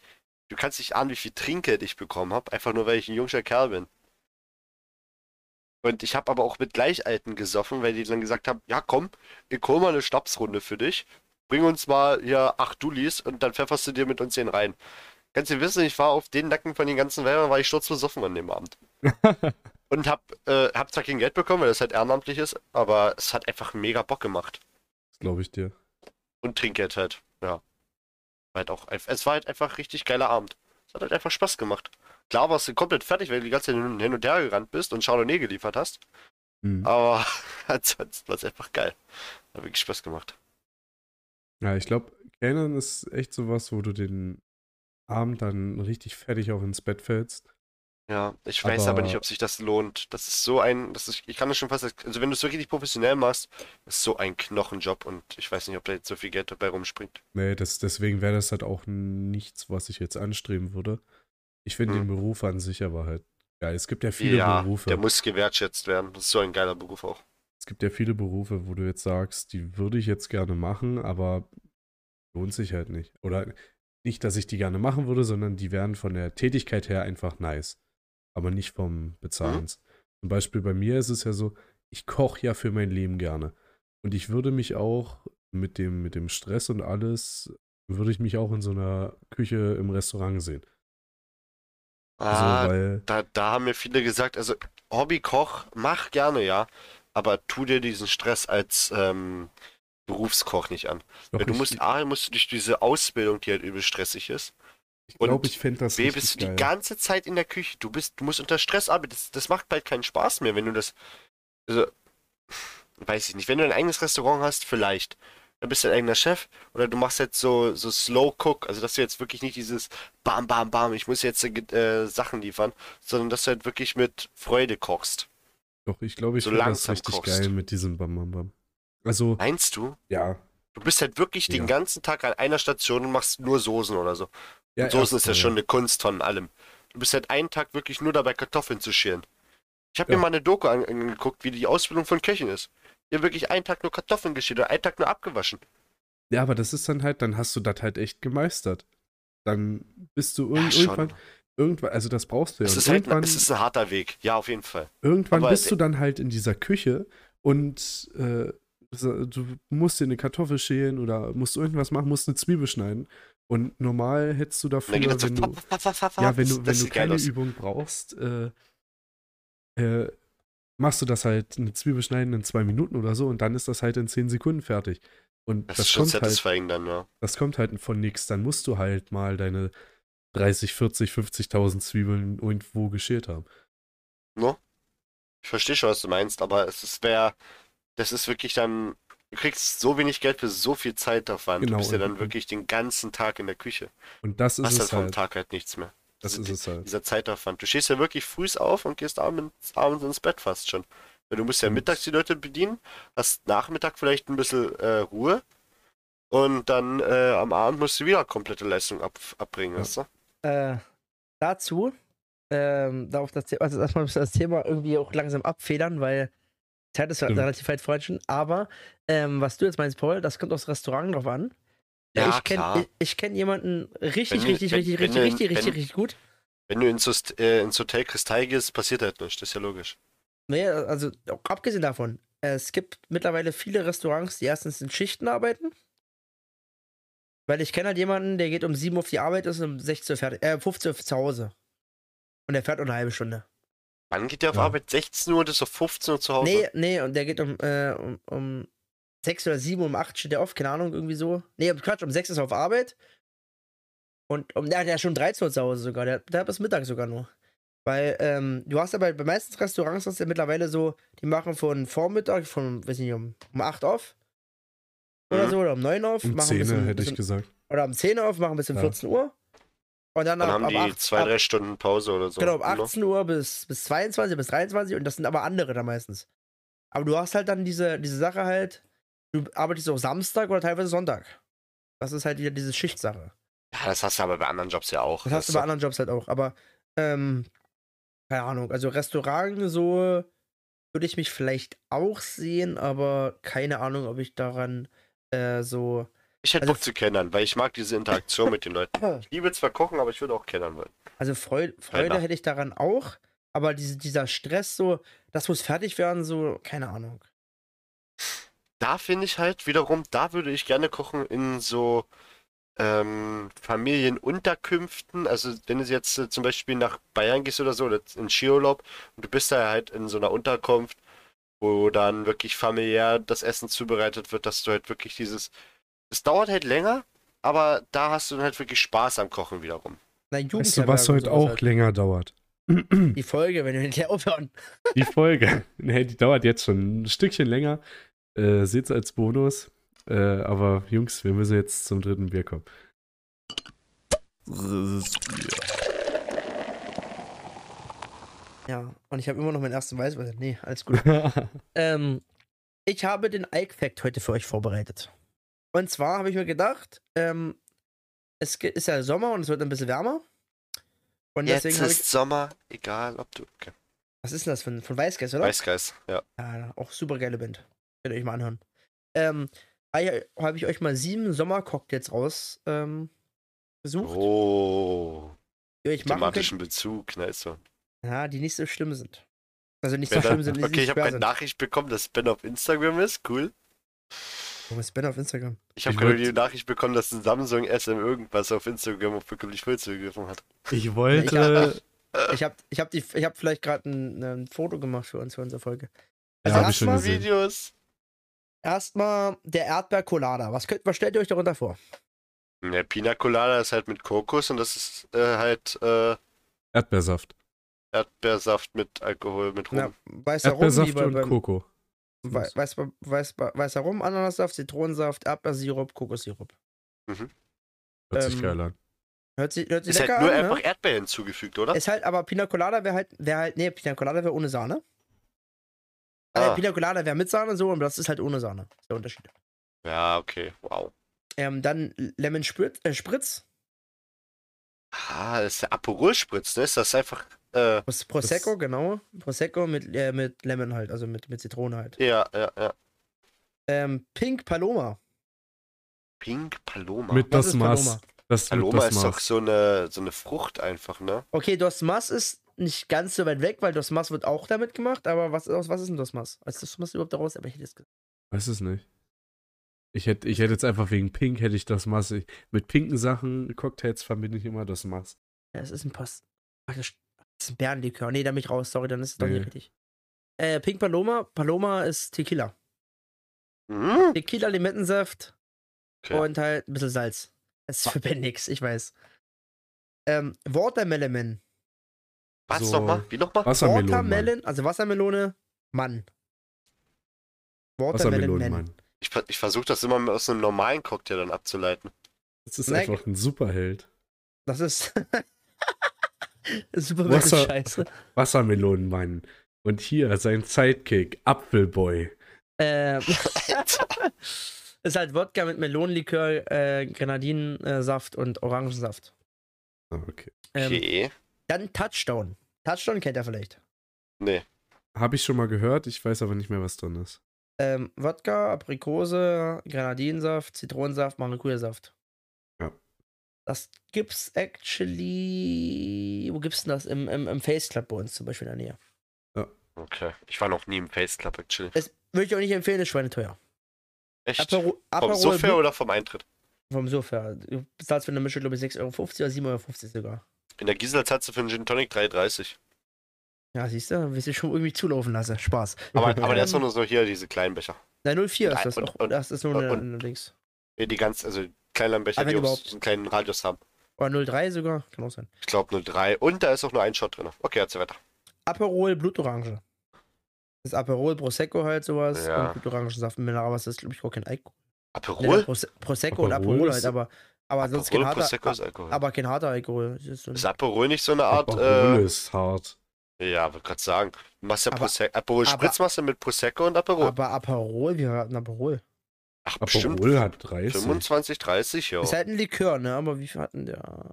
Du kannst nicht ahnen, wie viel Trinkgeld ich bekommen habe, einfach nur weil ich ein junger Kerl bin. Und ich habe aber auch mit Gleichalten gesoffen, weil die dann gesagt haben, ja komm, ich hol mal eine Schnapsrunde für dich. Bring uns mal hier acht Dullis und dann pfefferst du dir mit uns den rein. Kannst du wissen, ich war auf den Nacken von den ganzen Weibern, war ich sturzbesoffen an dem Abend. Und hab, äh, hab zwar kein Geld bekommen, weil das halt ehrenamtlich ist, aber es hat einfach mega Bock gemacht. Das glaube ich dir. Und Trinkgeld halt, ja. War halt auch, es war halt einfach ein richtig geiler Abend. Es hat halt einfach Spaß gemacht. Klar warst du komplett fertig, weil du die ganze Zeit hin hin und her gerannt bist und Chardonnay geliefert hast. Mhm. Aber ansonsten war es einfach geil. Hat wirklich Spaß gemacht. Ja, ich glaube, Kellnern ist echt sowas, wo du den Abend dann richtig fertig auch ins Bett fällst. Ja, ich weiß aber Aber- nicht, ob sich das lohnt. Das ist so ein, das ist, ich kann das schon fast, also wenn du es wirklich professionell machst, ist so ein Knochenjob und ich weiß nicht, ob da jetzt so viel Geld dabei rumspringt. Nee, das, deswegen wäre das halt auch nichts, was ich jetzt anstreben würde. Ich finde Hm. den Beruf an sich aber halt geil. Es gibt ja viele Ja, Berufe. der muss gewertschätzt werden. Das ist so ein geiler Beruf auch. Es gibt ja viele Berufe, wo du jetzt sagst, die würde ich jetzt gerne machen, aber lohnt sich halt nicht. Oder nicht, dass ich die gerne machen würde, sondern die wären von der Tätigkeit her einfach nice. Aber nicht vom Bezahlens. Zum Beispiel bei mir ist es ja so, ich koche ja für mein Leben gerne. Und ich würde mich auch mit dem, mit dem Stress und alles, würde ich mich auch in so einer Küche im Restaurant sehen. Ah, also, weil, da, da haben mir viele gesagt, also Hobbykoch, mach gerne, ja, aber tu dir diesen Stress als ähm, Berufskoch nicht an. doch, Weil du musst, A, musst du durch diese Ausbildung, die halt übel stressig ist, ich glaube, ich fände das B, bist du die geil. ganze Zeit in der Küche. Du bist, du musst unter Stress arbeiten. Das, das macht bald keinen Spaß mehr, wenn du das, also, weiß ich nicht, wenn du ein eigenes Restaurant hast, vielleicht. Dann bist du dein eigener Chef oder du machst jetzt so, so Slow Cook, also dass du jetzt wirklich nicht dieses Bam, Bam, Bam, ich muss jetzt äh, Sachen liefern, sondern dass du halt wirklich mit Freude kochst. Doch, ich glaube, ich so finde das langsam richtig kochst. geil mit diesem Bam Bam Bam. Also, Meinst du? ja. Du bist halt wirklich den Ja. ganzen Tag an einer Station und machst nur Soßen oder so. ja Und Soßen ist ja schon eine Kunst von allem. Du bist halt einen Tag wirklich nur dabei, Kartoffeln zu schälen. Ich habe mir mal eine Doku an- angeguckt, wie die Ausbildung von Köchen ist. Haben wirklich einen Tag nur Kartoffeln geschält oder einen Tag nur abgewaschen. Ja, aber das ist dann halt, dann hast du das halt echt gemeistert. Dann bist du Ja, irg schon. Irgendwann, also das brauchst du ja. Es ist halt irgendwann, es ist ein harter Weg. Ja, auf jeden Fall. irgendwann aber- bist du dann halt in dieser Küche und äh, du musst dir eine Kartoffel schälen oder musst irgendwas machen, musst eine Zwiebel schneiden. Und normal hättest du dafür, das so. wenn du, ja, wenn du, wenn du keine. Übung brauchst, äh, äh, machst du das halt, eine Zwiebel schneiden in zwei Minuten oder so und dann ist das halt in zehn Sekunden fertig. Und Das das, ist schon kommt halt, dann, ja. das kommt halt von nix. Dann musst du halt mal deine 30, 40, 50.000 Zwiebeln irgendwo geschält haben. No? Ich verstehe schon, was du meinst, aber es ist wär, das ist wirklich dann, du kriegst so wenig Geld für so viel Zeitaufwand. Genau, Du bist ja dann wirklich den ganzen Tag in der Küche. Und das ist Hast es vom halt. Tag halt nichts mehr. Das Also ist es halt. Dieser Zeitaufwand. Du stehst ja wirklich früh auf und gehst abends, abends ins Bett fast schon. Weil du musst ja mittags die Leute bedienen, hast Nachmittag vielleicht ein bisschen äh, Ruhe und dann äh, am Abend musst du wieder komplette Leistung ab, abbringen, Ja. weißt du? Äh, dazu, ähm, darauf das, also erstmal müssen wir das Thema irgendwie auch langsam abfedern, weil Zeit ist Stimmt. relativ weit fortschritten. Aber ähm, was du jetzt meinst, Paul, das kommt aufs Restaurant drauf an. Ja, ich kenne ich, ich kenn jemanden richtig, Wenn richtig, wenn- richtig, wenn richtig, richtig, richtig, richtig gut. Wenn du ins, äh, ins Hotel Kristall gehst, passiert halt nichts, das ist ja logisch. Nee, also abgesehen davon, es gibt mittlerweile viele Restaurants, die erstens in Schichten arbeiten. Weil ich kenne halt jemanden, der geht um 7 Uhr auf die Arbeit, ist um 16 Uhr fertig, äh, 15 Uhr zu Hause. Und der fährt nur eine halbe Stunde. Wann geht der auf Ja. Arbeit? 16 Uhr und ist auf 15 Uhr zu Hause? Nee, nee, und der geht um, äh, um, um 6 oder 7 Uhr, um 8 steht der auf, keine Ahnung, irgendwie so. Nee, Quatsch, um 6 ist er auf Arbeit. Und um, der hat ja schon 13 Uhr zu Hause sogar. Der, der hat bis Mittag sogar nur. Weil, ähm, du hast aber bei meisten Restaurants hast du ja mittlerweile so, die machen von Vormittag, von, weiß nicht, um, um 8 auf. Oder Mhm. so, oder um 9 auf. Um machen ein 10 bisschen, hätte ich gesagt. Oder um 10 auf, machen bis um Ja. 14 Uhr. Und dann, Dann ab, haben ab die 8, zwei, ab, drei Stunden Pause oder so. Genau, ab ne? 18 Uhr bis, bis 22, bis 23 und das sind aber andere da meistens. Aber du hast halt dann diese, diese Sache halt, du arbeitest auch Samstag oder teilweise Sonntag. Das ist halt wieder diese Schichtsache. Ja, das hast du aber bei anderen Jobs ja auch. Das hast du bei anderen Jobs halt auch. Aber, ähm, keine Ahnung, also Restaurant so würde ich mich vielleicht auch sehen, aber keine Ahnung, ob ich daran äh, so. Ich hätte also- Bock zu kennern, weil ich mag diese Interaktion mit den Leuten. Ich liebe zwar kochen, aber ich würde auch kennern wollen. Also Freude, Freude hätte ich daran auch, aber diese, dieser Stress so, das muss fertig werden, so, keine Ahnung. Da finde ich halt wiederum, da würde ich gerne kochen in so ähm, Familienunterkünften. Also wenn du jetzt äh, zum Beispiel nach Bayern gehst oder so, oder in Skiurlaub und du bist da halt in so einer Unterkunft, wo dann wirklich familiär das Essen zubereitet wird, dass du halt wirklich dieses. Es dauert halt länger, aber da hast du dann halt wirklich Spaß am Kochen wiederum. Na, Weißt du, was heute auch halt. länger dauert? Die Folge, wenn wir hinterher aufhören. Die Folge. nee, die dauert jetzt schon ein Stückchen länger. Äh, Seht's als Bonus. Äh, aber Jungs, wir müssen jetzt zum dritten Bier kommen. Ja, und ich habe immer noch meinen ersten Weißwein. Nee, alles gut. ähm, ich habe den Ike Fact heute für euch vorbereitet. Und zwar habe ich mir gedacht, ähm, es ist ja Sommer und es wird ein bisschen wärmer. Und Jetzt deswegen habe ich. ist Sommer, egal ob du. Okay. Was ist denn das von, von Weißgeist, oder? Weißgeist, ja. Ja, auch super geile Band. Könnt ihr euch mal anhören. Ähm, habe ich euch mal sieben Sommercocktails raus ähm, gesucht, Oh, die euch machen könnt, thematischen Bezug, nice one. Ja, die nicht so schlimm sind. Also nicht so Ben, schlimm sind, die okay, nicht ich habe schwer eine sind. Nachricht bekommen, dass Ben auf Instagram ist. Cool. Wo ist Ben auf Instagram? Ich habe gerade die Nachricht bekommen, dass ein Samsung SM irgendwas auf Instagram auf wirklich voll zugegriffen hat. Ich wollte. Ich habe ich hab die, ich hab vielleicht gerade ein, ein Foto gemacht für uns, für unsere Folge. Ja, Also schon erstmal. Videos. erstmal der Erdbeer-Colada. Was, könnt, was stellt ihr euch darunter vor? Ja, Pina Colada ist halt mit Kokos und das ist äh, halt äh, Erdbeersaft. Erdbeersaft mit Alkohol, mit Rum. Na, weißer Rum, Erdbeersaft bei, und beim, Koko. Wei- Weiß, weiß, weißer Rum, Ananassaft, Zitronensaft, Erdbeersirup, Kokossirup. Hört sich ähm, geil an. Hört sich, hört sich ist halt nur an, einfach ne? Erdbeer hinzugefügt, oder? Ist halt, aber Pina Colada wäre halt, wäre halt, nee, Pina Colada wäre ohne Sahne. Ah. Ah. Pina Colada wäre mit Sahne so, und das ist halt ohne Sahne. Das ist der Unterschied. Ja, okay, wow. Ähm, dann Lemon Spritz, äh, Spritz Ah, das ist der Aperol-Spritz, ne? Ist das einfach, äh, Pros- Prosecco, genau. Prosecco mit, äh, mit Lemon halt, also mit, mit Zitrone halt. ja, ja, ja. Ähm, Pink Paloma. Pink Paloma. Mit Was das ist Maß. Paloma? Das Paloma das ist doch so eine, so eine Frucht einfach, ne? Okay, Dos Mas ist nicht ganz so weit weg, weil Dos Mas wird auch damit gemacht, aber was, aus was ist denn Dos Mas? Ist Dos Mas überhaupt daraus? Aber ich hätte es gesagt. Weiß es nicht. Ich hätte, ich hätte jetzt einfach wegen Pink hätte ich das Maß. Ich, mit pinken Sachen, Cocktails verbinde ich immer das Maß. Ja, es ist ein Post. Das ist ein Bärenlikör. Nee, da bin ich raus. Sorry, dann ist es doch Nee. nicht richtig. Äh, Pink Paloma. Paloma ist Tequila. Mhm. Tequila, Limettensaft Okay. und halt ein bisschen Salz. Das ist für Ben nix, ich weiß. Ähm, Watermelon. Was so- nochmal? Wie nochmal? Wassermelone. Mann. Watermelon, also Wassermelone, Mann. Watermelon, Man. Mann. Ich, ich versuche das immer aus einem normalen Cocktail dann abzuleiten. Das ist Snack. einfach ein Superheld. Das ist. Super Wasser- Scheiße. Wassermelonenmann. Und hier sein Sidekick, Apfelboy. Ähm, ist halt Wodka mit Melonenlikör, äh, Grenadinensaft und Orangensaft. Ah, okay. Ähm, Okay. Dann Touchdown. Touchdown kennt ihr vielleicht. Nee. Habe ich schon mal gehört, ich weiß aber nicht mehr, was drin ist. Ähm, Wodka, Aprikose, Grenadinensaft, Zitronensaft, Maracuja-Saft. Ja. Das gib's actually. Wo gibt's denn das? Im, im, im Face Club bei uns zum Beispiel in der Nähe. Okay. Ich war noch nie im Face Club, actually. Das würde ich auch nicht empfehlen, ist schweineteuer. Echt? Apero, Vom Aperol Sofa Blue- oder vom Eintritt? Vom Sofa. Du bezahlst für eine Mische, glaube ich, 6,50 Euro oder 7,50 Euro sogar. In der Gisela zahlst du für einen Gin Tonic 3,30. Ja, siehst du, willst du schon irgendwie zulaufen lassen. Spaß. Aber, aber der ist doch nur so hier, diese kleinen Becher. Na, 04 ist das Und- auch. und- das ist nur und- eine, eine. Ja, Die ganz, also kleinen Becher, Aber die überhaupt. so einen kleinen Radius haben. Oder 03 sogar, kann auch sein. Ich glaube 03. Und da ist auch nur ein Shot drin. Okay, erzähl weiter. Aperol Blutorange. Das ist Aperol, Prosecco halt sowas Ja. und Blutorangensaft mit Mineral, was ist, glaube ich, auch kein Alkohol. Nee, Aperol? Prose Prosecco und Aperol Aperol ist- halt, aber, aber sonst kein Aperol, harter, aber kein harter Alkohol. Das ist so Ist Aperol nicht so eine Art, Aperol äh, ist hart. ja, wollte gerade sagen. Du machst ja Aber- Prosecco, Aperol aber- Spritz machst du mit Prosecco und Aperol. aber Aperol, wir hatten Aperol. Ach, bestimmt Aperol hat 30. 25, 30, ja. Ist halt ein Likör, ne? Aber wie viel hatten der?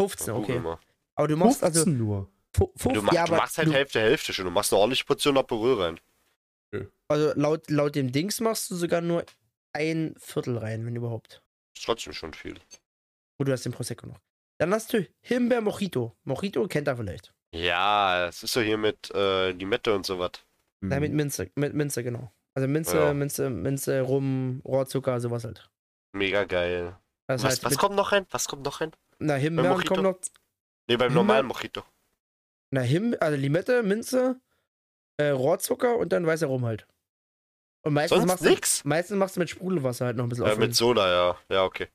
15, Google okay. mal. Aber du machst also. 15 nur. fu- fuf- Du, mach, ja, du aber machst halt du, Hälfte, Hälfte schon. Du machst eine ordentliche Portion Aperol rein. Also laut, laut dem Dings machst du sogar nur ein Viertel rein, wenn überhaupt. Ist trotzdem schon viel. Und du hast den Prosecco noch. Dann hast du Himbeer Mojito. Mojito kennt er vielleicht. Ja, es ist so hier mit äh, Limette und sowas. Hm. Ja, mit Minze, mit Minze, genau. Also Minze, Ja. Minze, Minze, Rum, Rohrzucker, sowas halt. Mega geil. Das Was, heißt, was kommt noch rein? Was kommt noch rein? na, Himbeer Mojito? kommt noch, Ne, beim Himbeer- normalen Mojito. na, Him, also Limette, Minze, äh, Rohrzucker und dann weißer Rum halt. Und meistens Sonst machst, nix? du, meistens machst du mit Sprudelwasser halt noch ein bisschen Äh, auffüllen. mit Soda, ja. Ja, okay.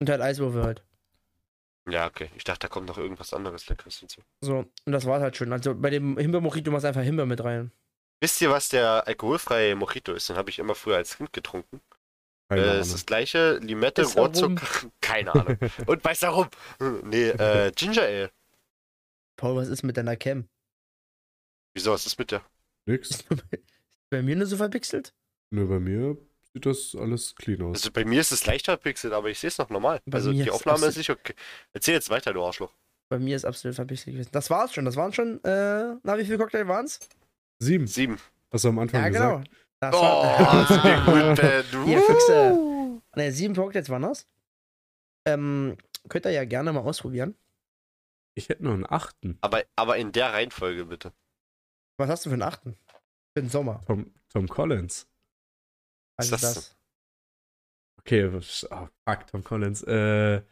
Und halt Eiswürfel halt. Ja, okay. Ich dachte, da kommt noch irgendwas anderes Leckeres hinzu. So, und das war halt schön. Also bei dem Himbeer-Mojito machst du einfach Himbeer mit rein. Wisst ihr, was der alkoholfreie Mojito ist? Den habe ich immer früher als Kind getrunken. Keine Äh, ist das gleiche Limette. Rohrzucker. Keine Ahnung. Und weißer Rum. Nee, äh, Ginger Ale. Paul, was ist mit deiner Cam? Wieso, was ist mit der? Nix. Bei mir nur so verpixelt? Nö, bei mir sieht das alles clean aus. Also bei mir ist es leicht verpixelt, aber ich sehe es noch normal. Bei also mir die ist Aufnahme absolut- ist nicht okay. Erzähl jetzt weiter, du Arschloch. Bei mir ist absolut verpixelt gewesen. Das war's schon. Das waren schon, äh, na, wie viele Cocktail waren's? Sieben. Sieben. Hast du am Anfang Ja, genau. gesagt? Das Oh, war, den gut. Ihr Füchse. ne, sieben Cocktails waren das. Ähm, könnt ihr ja gerne mal ausprobieren. Ich hätte noch einen achten. Aber, aber in der Reihenfolge bitte. Was hast du für einen achten? Für den Sommer. Tom, Tom Collins. Was Was ist ist das? Okay, oh, fuck, Tom Collins. Äh,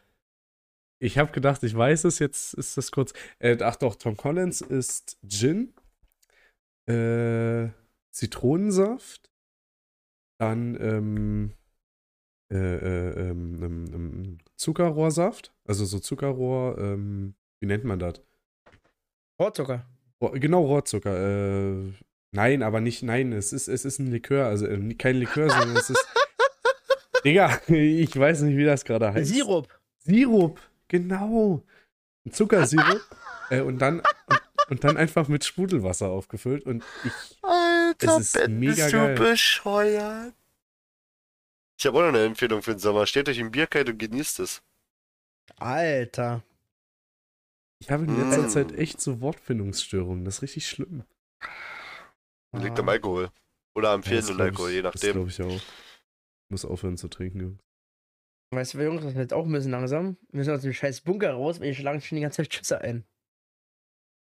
ich habe gedacht, ich weiß es, jetzt ist das kurz. Äh, ach doch, Tom Collins ist Gin, äh, Zitronensaft, dann ähm, äh, äh, ähm, ähm, ähm, Zuckerrohrsaft, also so Zuckerrohr, ähm, wie nennt man das? Rohrzucker. Rohr, genau, Rohrzucker. Äh, nein, aber nicht, nein, es ist, es ist ein Likör, also äh, kein Likör, sondern es ist. Digga, ich weiß nicht, wie das gerade heißt. Sirup. Sirup, genau. Ein Zuckersirup. äh, und, dann, und, dann einfach mit Sprudelwasser aufgefüllt. Und ich. Alter, Es ist mega bist geil. du bescheuert? Ich habe auch noch eine Empfehlung für den Sommer. Steht euch im Bierkalt und genießt es. Alter. Ich habe in letzter Mm. Zeit echt so Wortfindungsstörungen. Das ist richtig schlimm. Liegt Ah. am Alkohol. Oder am Ja, das fehlenden glaub Alkohol, ich- je Das nachdem. glaube ich auch. Ich muss aufhören zu trinken, Jungs. Weißt du, Jungs, das wird auch ein bisschen langsam. Wir müssen aus dem scheiß Bunker raus, weil ich schlagen schon die ganze Zeit Schüsse ein.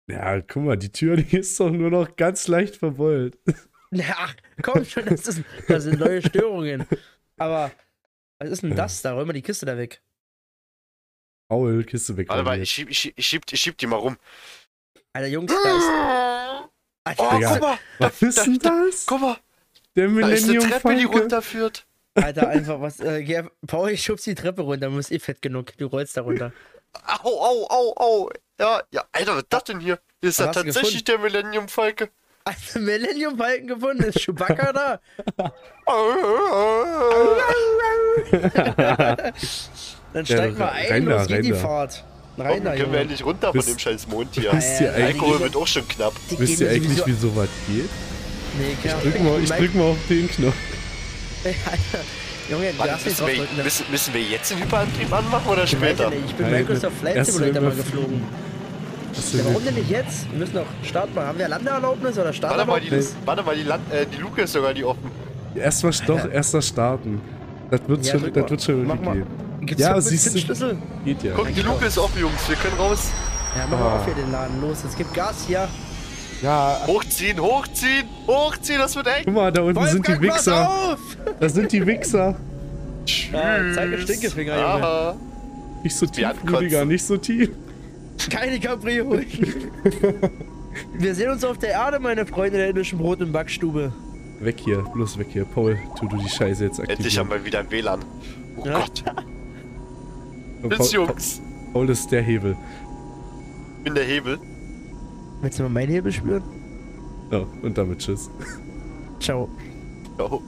Ja, guck mal, die Tür, die ist doch nur noch ganz leicht verbeult. Ja, ach, komm schon, das, ist, das sind neue Störungen. Aber, was ist denn das da? Räum mal die Kiste da weg. Paul, Kiste weg. Warte mal, ich schieb, ich, schieb, ich, schieb, ich schieb die mal rum. Alter, Jungs, da ist. Oh, Alter, Digga. guck mal, Was ist denn das? guck mal, Der da ist eine Millennium Treppe, die runterführt. Alter, einfach was. Äh, geh, Paul, ich schubst die Treppe runter, du bist eh fett genug. Du rollst da runter. Au, au, au, au. Ja, ja, Alter, was ist das denn hier? Hier ist ja tatsächlich der Millennium Falke. Alter, Millennium Falken gefunden, ist Chewbacca da? Dann steig mal ein, rein da, los geht die da. Fahrt. Komm, Rein da, können wir endlich runter von dem scheiß Mond hier. Wisst ihr Alkohol wird auch schon knapp. Die wisst ihr eigentlich, wie sowas geht? Nee, Ich drück mal, ich drück mal auf den Knopf. Junge, nicht müssen, wir, müssen, müssen wir jetzt den Hyperantrieb anmachen oder ja später? ich bin Microsoft Flight Simulator mal wir- geflogen. Ja, warum denn nicht jetzt? Wir müssen doch starten. Haben wir Landeerlaubnis oder Warte mal, die, warte mal, die, Land, äh, die Luke ist sogar die offen. Erstmal doch, erster starten. Das wird Ja, schon, das wird schon Mach irgendwie mal. gehen. Gibt's Ja, siehst du. Schlüssel? Geht ja. Guck, die. Luke ist offen, Jungs. Wir können raus. Ja, mach mal Ah. auf hier den Laden. Los, es gibt Gas hier. Ja, Hochziehen, hochziehen, hochziehen, das wird eng. guck mal, da unten sind die Wolfgang, Wichser. Das sind die Wichser. Ja, zeig mir Stinkefinger, Junge. Aha. Nicht so tief. Rüdiger, nicht so tief. Keine Cabriolen. Wir sehen uns auf der Erde, meine Freunde der indischen Brot- und Backstube. Weg hier, bloß weg hier. Paul, tu du die Scheiße jetzt aktivieren. Endlich haben wir wieder ein WLAN. Oh Ja. Gott. Oh, Bis Paul, Jungs. Paul ist der Hebel. Ich bin der Hebel. Willst du mal meinen Hebel spüren? Ja, und damit tschüss. Ciao. Oh.